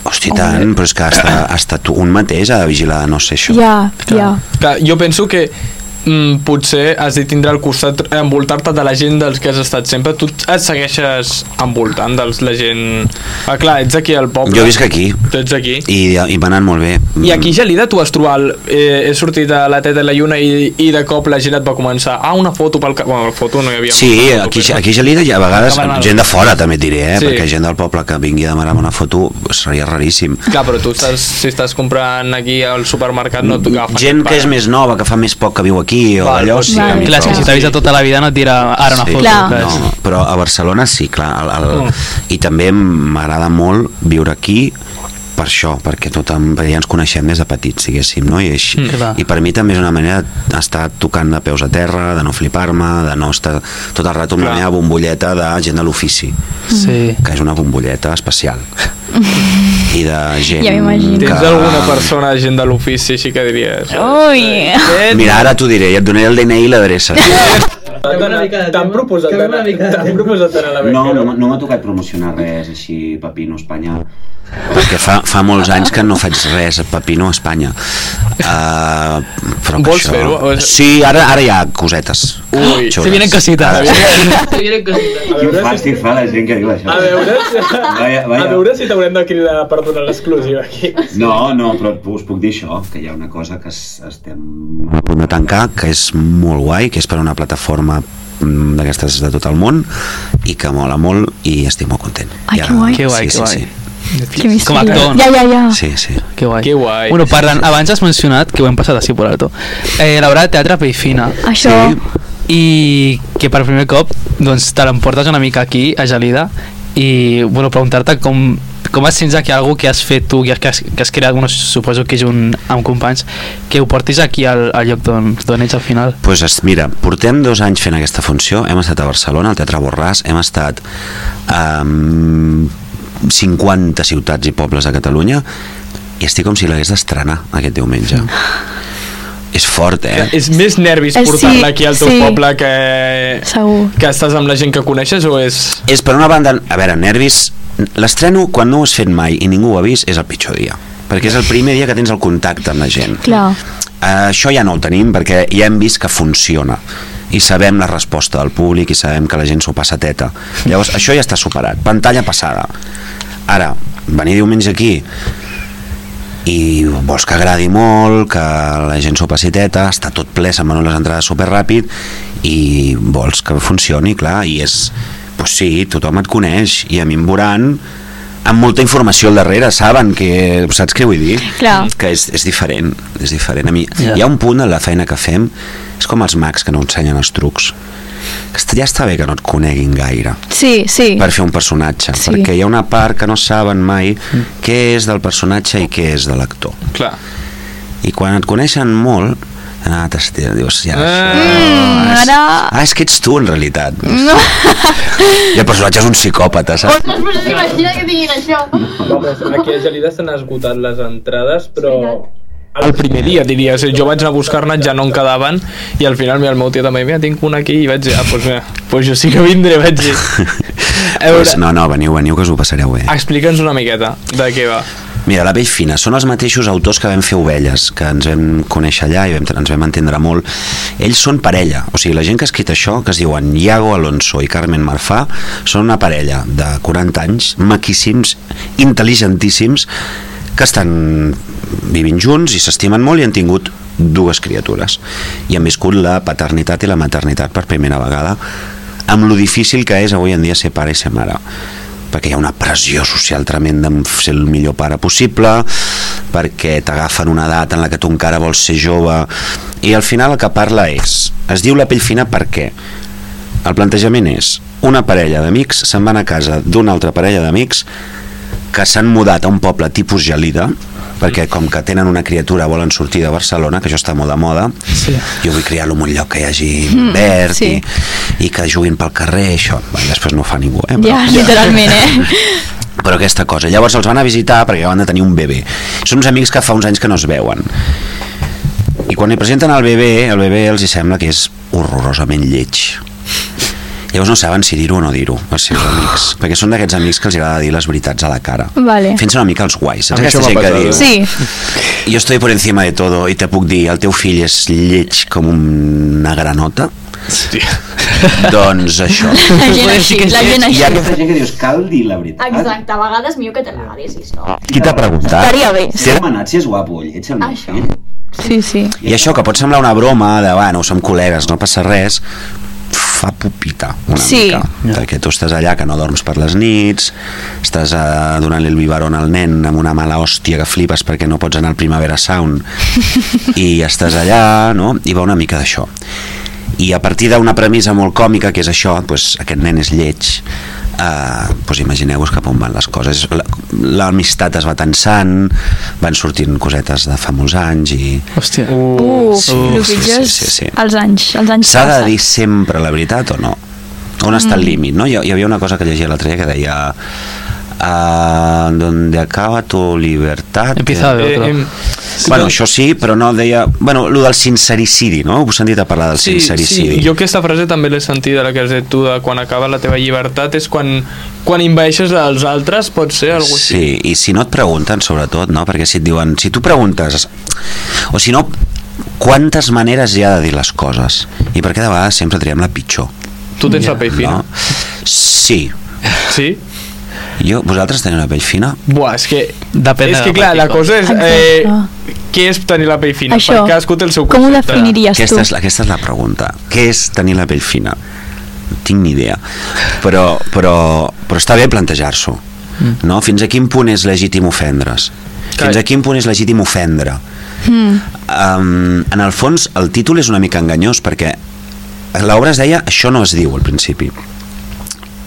Hosti, tant, però és que hasta, hasta tu un mateix ha de vigilar, no sé, això. Ja, ja. Clar, jo penso que mm, potser has de tindre al costat envoltar-te de la gent dels que has estat sempre tu et segueixes envoltant dels la gent ah, clar, ets aquí al poble Jo visc aquí tu ets aquí i, i m'ha anat molt bé. i aquí a Gelida tu has trobat eh, he sortit a la teta i la lluna i, i de cop la gent et va començar ah, una foto pel bueno, foto no hi havia Sí, foto, aquí, però- aquí a Gelida hi ha a vegades al- gent de fora també et diré, eh? Sí. perquè gent del poble que vingui a demanar una foto seria raríssim. clar, però tu estàs, si estàs comprant aquí al supermercat no t'ho agafen Gent que és paguen. més nova, que fa més poc que viu aquí o Val, allò, doncs sí, mi Clar, és que si t'ha vist tota la vida no et dirà ara una Sí. foto. Clar. No, però a Barcelona sí, clar. El, el, Mm. I també m'agrada molt viure aquí per això, perquè tothom, perquè ja ens coneixem des de petits, diguéssim, no? I, així, Mm. I per mi també és una manera d'estar tocant de peus a terra, de no flipar-me, de no estar tot el rato amb la Clar. meva bombolleta de gent de l'ofici, Sí. que és una bombolleta especial. I de gent... Ja m'imagino. Tens que- alguna persona, gent de l'ofici, així que diries... Ui! Mira, ara t'ho diré, i et donaré el DNI i l'adreça. T'han proposat proposat d'anar a la No, beca, no, no m'ha tocat promocionar res així, Pepino Espanya, perquè fa, fa molts anys que no faig res a Pepino Espanya. Uh, però que Vols això... fer-ho? Sí, ara, ara hi ha cosetes. Ui, Xules. Se vienen cositas. Ara- Te vienen cositas. A veure, si, fa la gent que diu això. a veure, Vaya, vaya. a veure si t'haurem de cridar per donar l'exclusiva aquí. No, no, però us puc dir això, que hi ha una cosa que es, estem a punt de tancar, que és molt guai, que és per una plataforma mm, d'aquestes de tot el món i que mola molt i estic molt content. Ai, que guai. Que guai, sí, que sí, guai. Sí. Que Com a actor, no? Ja, ja, ja. sí, sí. Que guai. Que guai. Bueno, parlant, abans has mencionat, que ho hem passat així per alto, eh, l'obra de teatre Pellfina, Això... Sí. i que per primer cop doncs, te l'emportes una mica aquí, a Gelida, i bueno, preguntar-te com, com et sents aquí algú que has fet tu, que has, que has, que has creat, bueno, suposo que junt amb companys, que ho portis aquí al, al lloc d'on ets al final. pues es, mira, portem dos anys fent aquesta funció, hem estat a Barcelona, al Teatre Borràs, hem estat um, 50 ciutats i pobles de Catalunya i estic com si l'hagués d'estrenar aquest diumenge. És fort, eh? És més nervis Eh, portar-la sí, aquí al teu sí. poble que, Segur. que estàs amb la gent que coneixes o és... És per una banda, a veure, nervis, l'estreno quan no ho has fet mai i ningú ho ha vist és el pitjor dia, perquè és el primer dia que tens el contacte amb la gent. Clar. Uh, això ja no ho tenim perquè ja hem vist que funciona i sabem la resposta del públic i sabem que la gent s'ho passa teta. Llavors això ja està superat, pantalla passada. Ara, venir diumenge aquí i vols que agradi molt que la gent s'ho passi teta està tot ple, se'n van les entrades superràpid i vols que funcioni clar, i és, pues sí, tothom et coneix i a mi em veuran amb molta informació al darrere, saben que saps què vull dir? Clar. que és, és diferent, és diferent. A mi, Ja. Hi ha un punt en la feina que fem, és com els mags que no ensenyen els trucs, ja està bé que no et coneguin gaire Sí, sí. per fer un personatge, Sí. perquè hi ha una part que no saben mai què és del personatge i què és de l'actor. Clar. I quan et coneixen molt, ah, t'estia, dius, ja, Ah. Mm, és, ara... ah, és que ets tu en realitat. No. I el personatge és un psicòpata, saps? Ostres, però t'imagina que diguin això. Home, aquí a Gelida s'han esgotat les entrades, però el primer dia, diries, jo vaig anar a buscar-ne, ja no en quedaven, i al final mira, el meu tio també, mira, tinc una aquí, i vaig dir, ah, doncs mira, doncs jo sí que vindré, vaig dir. A veure, Pues, no, no, veniu, veniu, que us ho passareu bé. explica'ns una miqueta de què va. Mira, la Pell Fina són els mateixos autors que vam fer Ovelles, que ens vam conèixer allà i vam, ens vam entendre molt. Ells són parella, o sigui, la gent que ha escrit això, que es diuen Iago Alonso i Carmen Marfà, són una parella de 40 anys, maquíssims, intel·ligentíssims, que estan vivint junts i s'estimen molt i han tingut dues criatures. I han viscut la paternitat i la maternitat per primera vegada amb lo difícil que és avui en dia ser pare i ser mare perquè hi ha una pressió social tremenda en ser el millor pare possible perquè t'agafen una edat en la que tu encara vols ser jove i al final el que parla és es diu la pell fina per què? el plantejament és una parella d'amics se'n van a casa d'una altra parella d'amics que s'han mudat a un poble tipus Gelida perquè com que tenen una criatura volen sortir de Barcelona, que això està molt de moda Sí. jo vull criar-lo en un lloc que hi hagi verd sí. i, i que juguin pel carrer això, bueno, després no ho fa ningú eh? Ja, literalment, eh? però aquesta cosa. Llavors els van a visitar perquè van de tenir un bebè. Són uns amics que fa uns anys que no es veuen. I quan li presenten el bebè, el bebè els hi sembla que és horrorosament lleig. Llavors no saben si dir-ho o no dir-ho als seus amics, perquè són d'aquests amics que els agrada dir les veritats a la cara. Vale. Fent-se una mica els guais. Saps aquesta gent que diu... passat. Sí, Jo estoy por encima de todo i te puc dir, el teu fill és lleig com una granota? Hòstia. doncs això. la gent així, la gent Hi així. ha aquesta gent que dius, cal dir la veritat. Exacte, a vegades millor que te l'agradessis, no? Qui t'ha preguntat? Estaria bé. T'he demanat si és guapo o lleig el meu Això. fill? Sí, sí. I això, que pot semblar una broma de, bueno, som col·legues, no passa res, fa pupita una Sí. mica. Perquè tu estàs allà que no dorms per les nits, estàs uh, donant-li el biberon al nen amb una mala hòstia que flipes perquè no pots anar al Primavera Sound i estàs allà, no? I va una mica d'això. I a partir d'una premissa molt còmica, que és això, doncs, aquest nen és lleig, eh, doncs imagineu-vos cap on van les coses. La- L'amistat es va tensant, van sortint cosetes de fa molts anys i Hòstia. Uh, Sí, el sí, pitjor és sí, sí, sí. els anys, els anys S'ha de dir sempre la veritat o no? On està el Mm. límit, no? Hi, hi havia una cosa que llegia l'altre dia que deia uh, donde acaba tu libertad Empieza de Eh, otro. em, Bueno, això sí, però no deia... Bueno, el del sincericidi, no? Heu sentit a parlar del Sí, sincericidi? sí, jo aquesta frase també l'he sentida, la que has dit tu, de quan acaba la teva llibertat, és quan, quan inveixes als altres, pot ser algú així. Sí, i si no et pregunten, sobretot, no? Perquè si et diuen... Si tu preguntes... O si no, quantes maneres hi ha de dir les coses? I per què de vegades sempre triem la pitjor? Tu tens la pell fina. No? Sí. Sí? Jo, vosaltres teniu la pell fina? Buah, és que... Depèn és que la clar, la cosa és... Eh, què és tenir la pell fina? Això, Per cadascú té el seu com ho concepte. definiries tu? Aquesta és, la- aquesta és la pregunta. Què és tenir la pell fina? No tinc ni idea. Però, però, però està bé plantejar-s'ho. No? Fins a quin punt és legítim ofendre's? Clar. Fins a quin punt és legítim ofendre? Mm. Um, en el fons, el títol és una mica enganyós perquè l'obra es deia Això no es diu al principi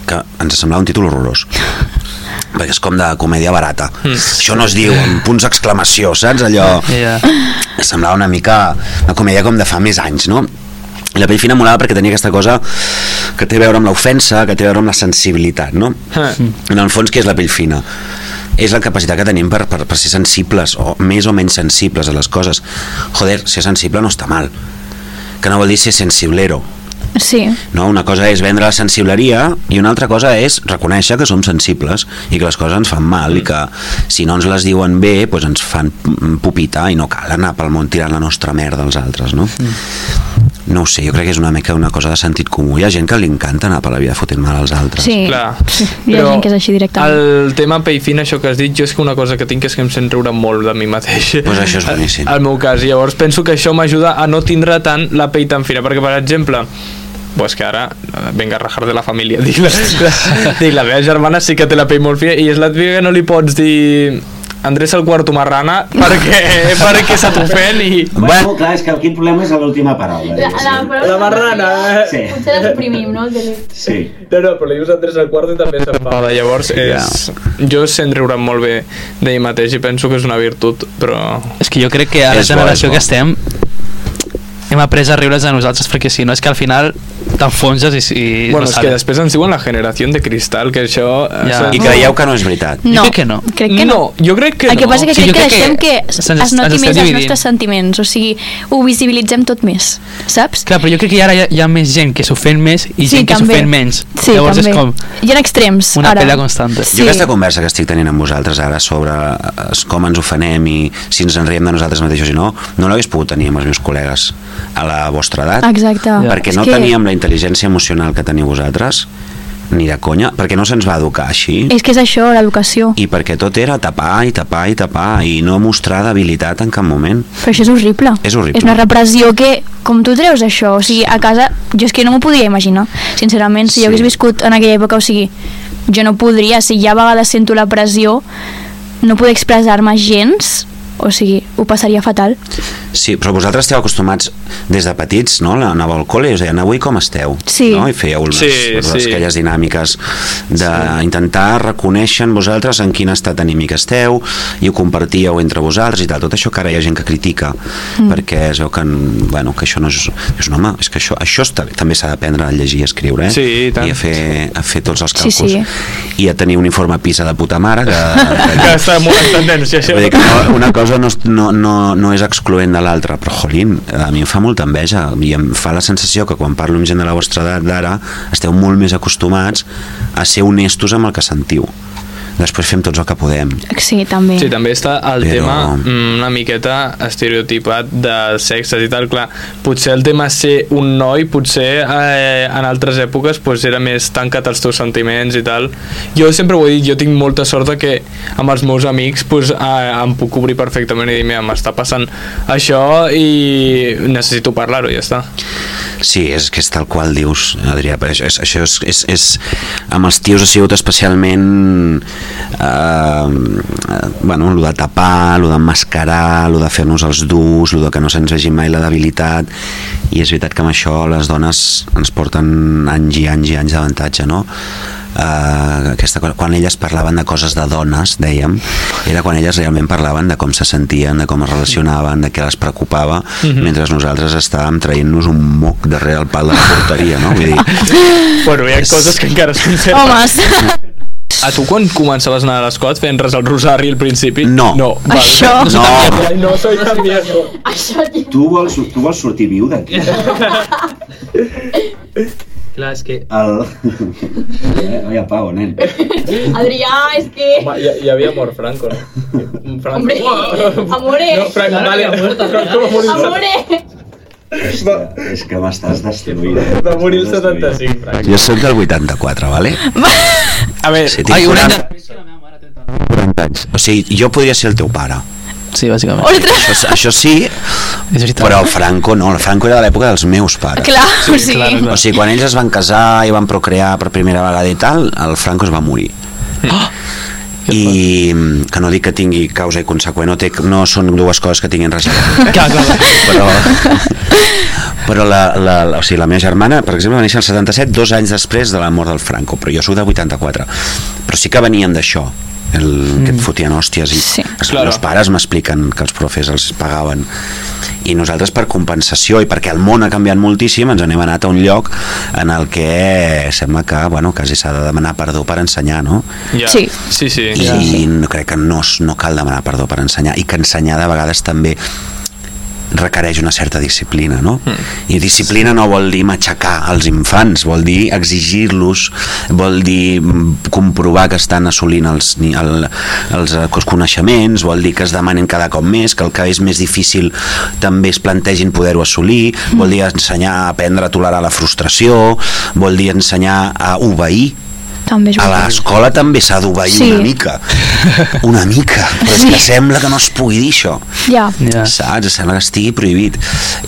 que ens semblava un títol horrorós perquè és com de comèdia barata Mm. això no es diu, amb punts d'exclamació saps allò? Yeah. semblava una mica una comèdia com de fa més anys no? I la pell fina molava perquè tenia aquesta cosa que té a veure amb l'ofensa, que té a veure amb la sensibilitat, no? Ah. En el fons, què és la pell fina? És la capacitat que tenim per, per, per ser sensibles, o més o menys sensibles a les coses. Joder, ser sensible no està mal. Que no vol dir ser sensiblero. Sí, No? Una cosa és vendre la sensibleria i una altra cosa és reconèixer que som sensibles i que les coses ens fan mal i que si no ens les diuen bé doncs ens fan pupitar i no cal anar pel món tirant la nostra merda als altres no? no ho sé, jo crec que és una mica una cosa de sentit comú hi ha gent que li encanta anar per la vida fotent mal als altres sí. Clar. sí. Hi ha Però gent que és així directament. El tema pell fina, això que has dit, jo és que una cosa que tinc és que em sent riure molt de mi mateix. Pues això és boníssim. Al meu cas. I llavors penso que això m'ajuda a no tindre tant la pell tan fina, perquè, per exemple, pues que ara, eh, venga a rajar de la família, dic la, la, dic, la meva germana sí que té la pell molt fina i és la típica que no li pots dir Andrés el quarto marrana perquè, perquè se t'ofèn i... Bueno, clar, és que quin problema és l'última paraula. La, la, paraula La marrana, eh? Sí. Potser la suprimim, no? El Sí. No, no, però li dius Andrés al quarto i també s'enfada. Llavors, és... jo sent riure molt bé de mi mateix i penso que és una virtut, però... És que jo crec que a la generació que estem hem après a riure's de nosaltres perquè si no és que al final t'enfonses i, i Bueno, no és que després ens diuen la generació de cristal, que això... Ja. això- i creieu que no és veritat No, crec que no. Crec que no. no, jo crec que El que no. passa que Sí, crec jo que crec que deixem que se'ns- es noti ens més els nostres sentiments, o sigui, ho visibilitzem tot més, saps? Clar, però jo crec que ara hi ha, hi ha més gent que s'ofèn més i gent que s'ofèn menys. Sí, Llavors també. és com Hi ha extrems, una ara. pelea constante. Sí. Jo aquesta conversa que estic tenint amb vosaltres ara sobre eh, com ens ofenem i si ens en riem de nosaltres mateixos i no, no l'hagués pogut tenir amb els meus col·legues a la vostra edat. Exacte. Perquè És no que teníem la intel·ligència emocional que teniu vosaltres, ni de conya, perquè no se'ns va educar així. És que és això, l'educació. I perquè tot era tapar i tapar i tapar i no mostrar debilitat en cap moment. Però això és horrible. És horrible. És una repressió que, com tu treus això, o sigui, a casa, jo és que no m'ho podria imaginar, sincerament, si Sí. jo hagués viscut en aquella època, o sigui, jo no podria, si ja a vegades sento la pressió, no poder expressar-me gens, o sigui, ho passaria fatal. Sí, però vosaltres esteu acostumats des de petits, no? Anàveu al col·le i us deien avui com esteu? Sí. No? I fèieu unes, Sí, unes sí. aquelles dinàmiques d'intentar reconèixer en vosaltres en quin estat anímic esteu i ho compartíeu entre vosaltres i tal. Tot això que ara hi ha gent que critica mm. perquè es veu que, bueno, que això no és... Dius, no, home, és que això, això està, també s'ha d'aprendre a llegir i escriure, eh? Sí, i tant. I a fer, a fer tots els Sí, càlculs. sí. I a tenir un informe PISA de puta mare que, Que està molt en tendència, això. Vull dir que no, una cosa no, no, no, no és excloent de de l'altre, però jolín, a mi em fa molta enveja i em fa la sensació que quan parlo amb gent de la vostra edat d'ara esteu molt més acostumats a ser honestos amb el que sentiu després fem tots el que podem Sí, també. Sí, també està el Però- tema mm, una miqueta estereotipat de sexes i tal, clar, potser el tema ser un noi, potser eh, en altres èpoques pues, era més tancat als teus sentiments i tal. Jo sempre ho he dit, jo tinc molta sort de que amb els meus amics pues, eh, em puc obrir perfectament i dir, mira, m'està passant això i necessito parlar-ho i ja està. Sí, és que és tal qual dius, Adrià, però això, és, això és, és, és, amb els tios ha sigut especialment eh, bueno, el de tapar, el d'emmascarar, el de fer-nos els durs, el de que no se'ns vegi mai la debilitat, i és veritat que amb això les dones ens porten anys i anys i anys d'avantatge, no? Uh, aquesta cosa, quan elles parlaven de coses de dones, dèiem, era quan elles realment parlaven de com se sentien, de com es relacionaven, de què les preocupava, mentre nosaltres estàvem traient-nos un moc darrere el pal de la porteria, no? Vull dir, Bueno, hi ha coses que encara es conserven. Homes, A tu quan començaves a anar a l'escot fent res al rosari al principi? No. No, val. Això. no, Ai, no soy tan viejo. Això. Tu vols, tu vols sortir viu d'aquí? Clar, és que... El... Eh, Oye, Pau, nen. Adrià, és que... Home, hi, hi havia mort Franco, no? Franco. Hombre, amore. No, Franco, vale. Franco va morir, Amore. És que, és que m'estàs destruint. eh? va morir el M'estàs destruint. 75, Franco. jo soc del 84, vale? A veure, Sí, tinc Ai, un any 40, de... 40 anys. O sigui, jo podria ser el teu pare. Sí, bàsicament. Això, això sí, però el Franco no. El Franco era de l'època dels meus pares. clar, sí, o sigui... clar, clar. O sigui, quan ells es van casar i van procrear per primera vegada i tal, el Franco es va morir. I mm, que no dic que tingui causa i conseqüent, no, té, no són dues coses que tinguin res a veure. Clar, clar. però, però la, la, la, o sigui, la meva germana, per exemple, va néixer el 77, dos anys després de la mort del Franco, però jo soc del 84. Però sí que venien d'això, el, que et fotien hòsties i Sí. els Claro. meus pares m'expliquen que els profes els pagaven i nosaltres per compensació i perquè el món ha canviat moltíssim ens n'hem anat a un lloc en el que sembla que bueno, quasi s'ha de demanar perdó per ensenyar no? ja. Sí. Sí, sí. i no, crec que no, no cal demanar perdó per ensenyar i que ensenyar de vegades també requereix una certa disciplina, no? Mm. I disciplina no vol dir matxacar els infants, vol dir exigir-los, vol dir mm, comprovar que estan assolint els, el, els, eh, els coneixements, vol dir que es demanen cada cop més, que el que és més difícil també es plantegin poder-ho assolir, vol dir ensenyar a aprendre a tolerar la frustració, vol dir ensenyar a obeir, També és a l'escola també s'ha d'obeir Sí. una mica una mica, però és que sembla que no es pugui dir això Ja. Ja. saps? Sembla que estigui prohibit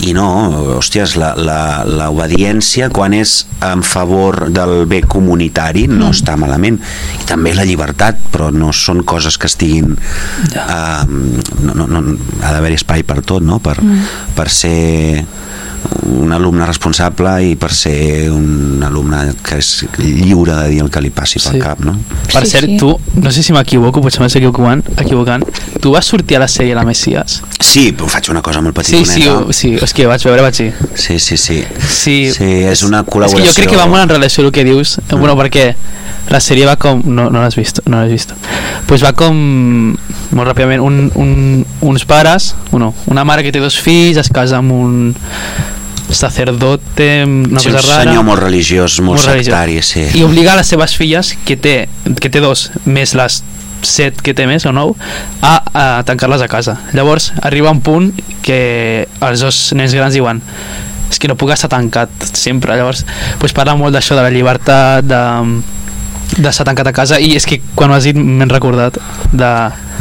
i no, hòsties la- la- l'obediència quan és en favor del bé comunitari no Mm. està malament i també la llibertat, però no són coses que estiguin uh, no, no, no, ha d'haver espai per tot no? per, Mm. per ser un alumne responsable i per ser un alumne que és lliure de dir el que li passi pel Sí. cap no? Per Sí, cert, sí. tu, no sé si m'equivoco, potser m'estic equivocant, equivocant, tu vas sortir a la sèrie La Messias? Sí, però faig una cosa molt Sí, petitoneta sí, ho- sí, és que vaig veure, vaig dir. sí, sí, sí. Sí, Sí, és una És col·laboració. que jo crec que va molt en relació al que dius, mm. bueno, perquè la sèrie va com... No, no l'has vist, no l'has vist. Pues va com... Molt ràpidament, un, un, uns pares, uno, una mare que té dos fills, es casa amb un sacerdote, una sí, cosa un rara. senyor molt religiós, molt, Molt religiós. sectari, sí. I obliga a les seves filles, que té, que té dos, més les set que té més o nou, a, a tancar-les a casa. Llavors arriba un punt que els dos nens grans diuen és que no puc estar tancat sempre. Llavors pues, parla molt d'això, de la llibertat, de d'estar tancat a casa i és que quan ho has dit m'he recordat de...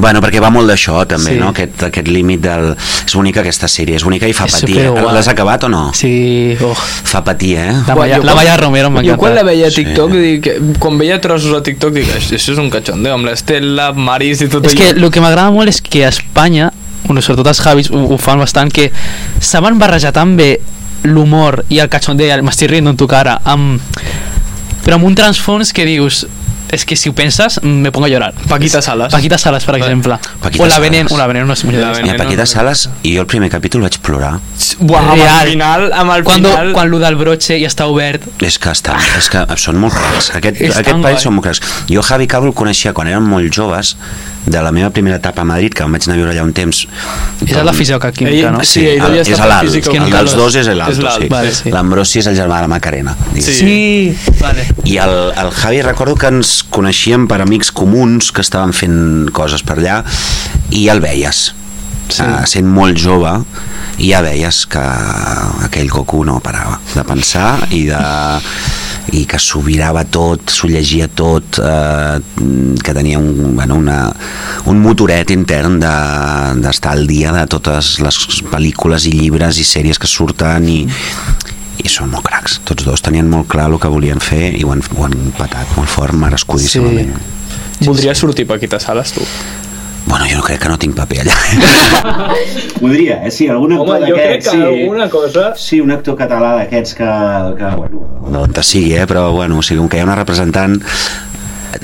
Bueno, perquè va molt d'això també, Sí. no? Aquest, aquest límit del... És bonica aquesta sèrie, és bonica i fa És patir. superguai. L'has acabat o no? Sí, oh. Fa patir, eh? La, Maya, jo la Maya Romero Jo m'encanta. quan la veia a Sí. TikTok, dic, quan veia trossos a TikTok, dic, això és un cachondeo, amb l'Estela, Maris i tot És que allò. el que m'agrada molt és que a Espanya, bueno, sobretot els Javis ho, ho fan bastant, que saben barrejar tan bé l'humor i el cachondeo, m'estic rient en tu cara, amb, però amb un transfons que dius és que si ho penses, me pongo a llorar. Paquita Salas. Paquita Salas, per exemple. Paquita o la Salas. Veneno, o la Veneno no Mira, Veneno. Paquita Sales, i jo el primer capítol vaig plorar. Buah, amb el final, amb el quan, final... quan lo del broche ja està obert És que, estan, és que són molt cracs. Aquest, És aquest país guai. són molt cracs. Jo Javi Cabo el coneixia quan érem molt joves, de la meva primera etapa a Madrid, que em vaig anar a viure allà un temps. és a la fisicoquímica, Ell- no? sí, ell el, és per l'alt, física el química, dels dos és l'alto, l'alt, sí. vale, sí. L'Ambrosi és el germà de la Macarena. diguéssim. Sí. vale. I el, el Javi recordo que ens coneixíem per amics comuns que estaven fent coses per allà i ja el veies sí. uh, sent molt jove i ja veies que aquell coco no parava de pensar i de i que s'ho virava tot, s'ho llegia tot, eh, que tenia un, bueno, una, un motoret intern de- d'estar al dia de totes les pel·lícules i llibres i sèries que surten i, i són molt cracs, tots dos tenien molt clar el que volien fer i ho han, ho han patat molt fort, merescudíssimament sí. Voldria sortir per quitar sales, tu. Bueno, jo no crec que no tinc paper allà Podria, eh? Sí, algun actor Home, jo crec d'aquests, que sí. alguna cosa... Sí, un actor català d'aquests que, que, bueno... d'on sigui, eh? però bueno, o sigui, com que hi ha una representant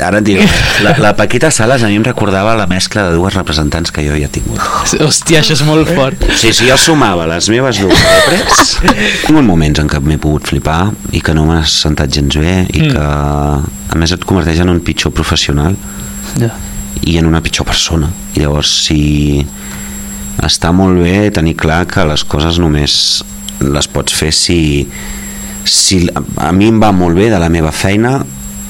ara et diré, la, la Paquita Sales a mi em recordava la mescla de dues representants que jo havia tingut Hòstia, això és molt fort. Sí, sí, jo sumava les meves dues depres. He tingut moments en què m'he pogut flipar i que no m'ha sentat gens bé i Mm. que a més et converteix en un pitjor professional Ja. I en una pitjor persona. I llavors, si està molt bé tenir clar que les coses només les pots fer si, si a mi em va molt bé de la meva feina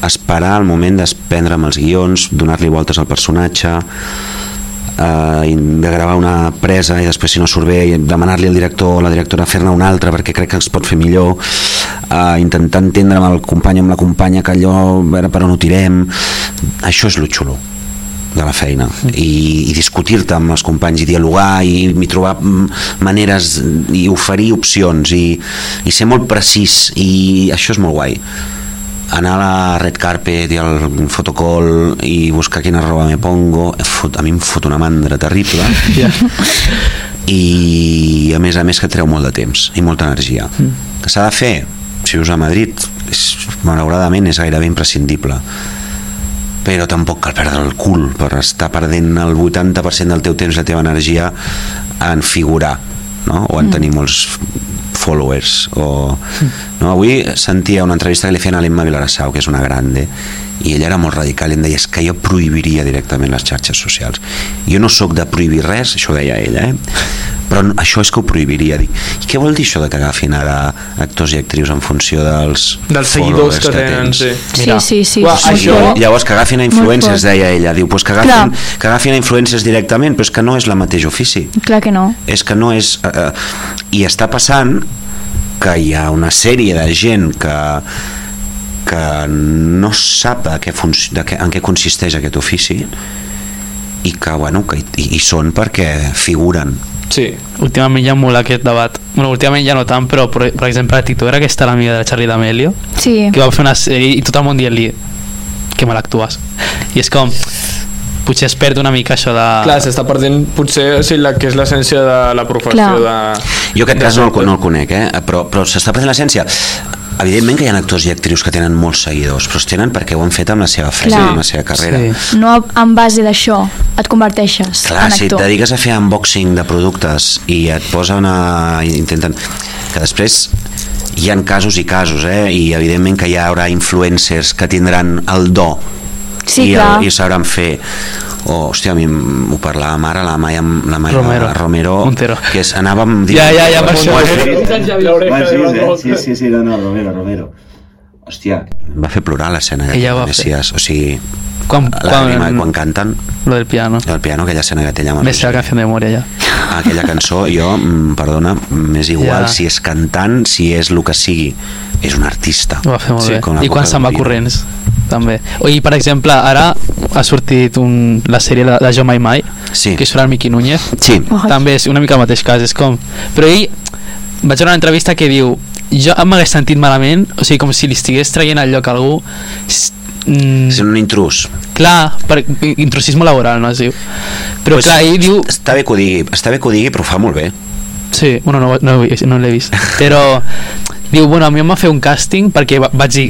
esperar el moment desprendre'm els guions, donar-li voltes al personatge, eh, de gravar una presa i després si no surt bé demanar-li al director o la directora fer-ne una altra perquè crec que es pot fer millor eh, intentar entendre amb el company o amb la companya que allò, a veure per on ho tirem això és lo xulo de la feina. I, i discutir-te amb els companys i dialogar i, i trobar mm, maneres i oferir opcions i, i ser molt precís. I això és molt guai. Anar a la red carpet i al fotocall i buscar quina roba me pongo fot, a mi em fot una mandra terrible. Ja. i a més a més que treu molt de temps i molta energia. Mm. que s'ha de fer. Si vius a Madrid és, malauradament és gairebé imprescindible però tampoc cal perdre el cul per estar perdent el 80% del teu temps la teva energia en figurar no? o en tenir molts followers o... no, avui sentia una entrevista que li feien a l'Emma Vilarassau que és una grande i ella era molt radical i em deia és que jo prohibiria directament les xarxes socials jo no sóc de prohibir res això ho deia ella eh? però no- això és que ho prohibiria Dic, i què vol dir això de que agafin ara actors i actrius en funció dels Dels seguidors followers que tenen, sí. Mira. sí, sí, sí. Uah, molt això-. Llavors que agafin a influencers, fort. deia ella, diu, pues que agafin, Clar. que agafin a influencers directament, però és que no és la mateix ofici. Clar que no. És que no és... Eh, eh, I està passant que hi ha una sèrie de gent que que no sap de què de què, en què consisteix aquest ofici i que, bueno, que hi, hi són perquè figuren Sí. Últimament hi ha molt aquest debat. Bueno, últimament ja no tant, però per, per exemple la TikToker aquesta, l'amiga de la Charlie D'Amelio, Sí. que va fer una sèrie i tot el món dient-li que mal actues. I és com, potser es perd una mica això de... Clar, s'està perdent potser o sigui, la que és l'essència de la professió Clar. de... Jo aquest de cas no el, no el conec, eh? però, però s'està perdent l'essència. Evidentment que hi ha actors i actrius que tenen molts seguidors, però els tenen perquè ho han fet amb la seva feina, amb la seva carrera. Sí. No en base d'això et converteixes Clar, en si et actor. dediques a fer unboxing de productes i et posen a... intenten... que després hi han casos i casos, eh? i evidentment que hi haurà influencers que tindran el do Sí, i, clar. i sabran fer o, hòstia, a mi em- ho parlàvem ara la Maia, la Maia Romero. Romero Montero. que és, anàvem Ja, ja, ja, per això. Gogh. Sí, sí, sí, no, no, Romero, Romero. Hòstia, em va fer plorar l'escena Ella ho va de Messias, o sigui Quan, l'àgrima quan, quan canten lo del piano. el piano, aquella escena que té allà sé la ulls. canción de memoria ja. aquella cançó, jo, mm, perdona, m'és igual Ja. si és cantant, si és el que sigui, és un artista. Ho va fer molt Sí, bé. I quan se'n va corrents, també. O, I, per exemple, ara ha sortit un, la sèrie de, de Jo Mai Mai, Sí. que surt el Miqui Núñez. Sí, Ai. També és una mica el mateix cas, és com... Però ell, vaig veure una entrevista que diu jo m'hagués sentit malament, o sigui, com si li estigués traient el lloc a algú, mm, és un intrus. clar, per intrusisme laboral, no es diu. Però Pues, clar, ell diu... Està bé que ho digui, està bé que ho digui, però ho fa molt bé. Sí, bueno, no, no, no l'he vist. Però diu, bueno, a mi em va fer un càsting perquè va- vaig dir,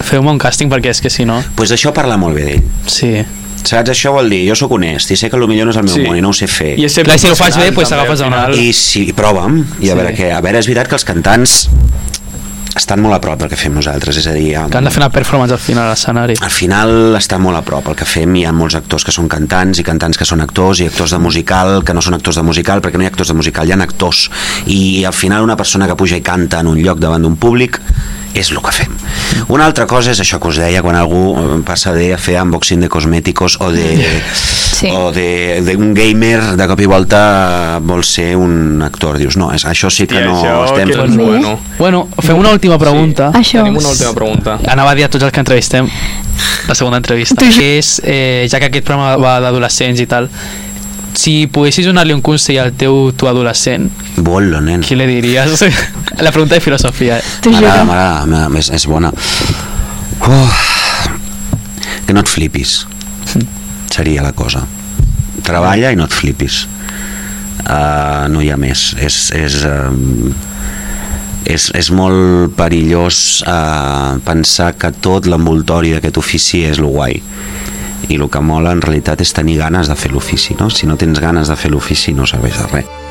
feu-me un càsting perquè és que si no... pues això parla molt bé d'ell. Sí, Saps? Això vol dir, jo sóc honest i sé que potser no és el meu Sí. món i no ho sé fer. I és Clar, si ho fas bé, professional, pues, agafes al una final. altra. I si prova'm, i a Sí. veure què. A veure, és veritat que els cantants estan molt a prop del que fem nosaltres, és a dir, Que han de fer una performance al final a l'escenari. al final està molt a prop el que fem, hi ha molts actors que són cantants i cantants que són actors i actors de musical que no són actors de musical perquè no hi ha actors de musical, hi ha actors i al final una persona que puja i canta en un lloc davant d'un públic és el que fem. Una altra cosa és això que us deia quan algú eh, passa de a fer unboxing de cosmèticos o de, Sí. o de, de un gamer de cop i volta vol ser un actor dius, no, és, això sí que no això estem que és bueno. Bueno, fem una última pregunta. Això. Tenim una última pregunta. Anava a dir a tots els que entrevistem la segona entrevista. Que és, eh, ja que aquest programa va d'adolescents i tal, si poguessis donar-li un consell al teu tu adolescent, Bolo, nen. qui li diries? la pregunta de filosofia. eh? M'agrada, m'agrada, és, és bona. Uf, que no et flipis. Seria la cosa. Treballa i no et flipis. Uh, no hi ha més. És, és, um, és, és molt perillós uh, pensar que tot l'envoltori d'aquest ofici és lo guai i el que mola en realitat és tenir ganes de fer l'ofici no? si no tens ganes de fer l'ofici no serveix de res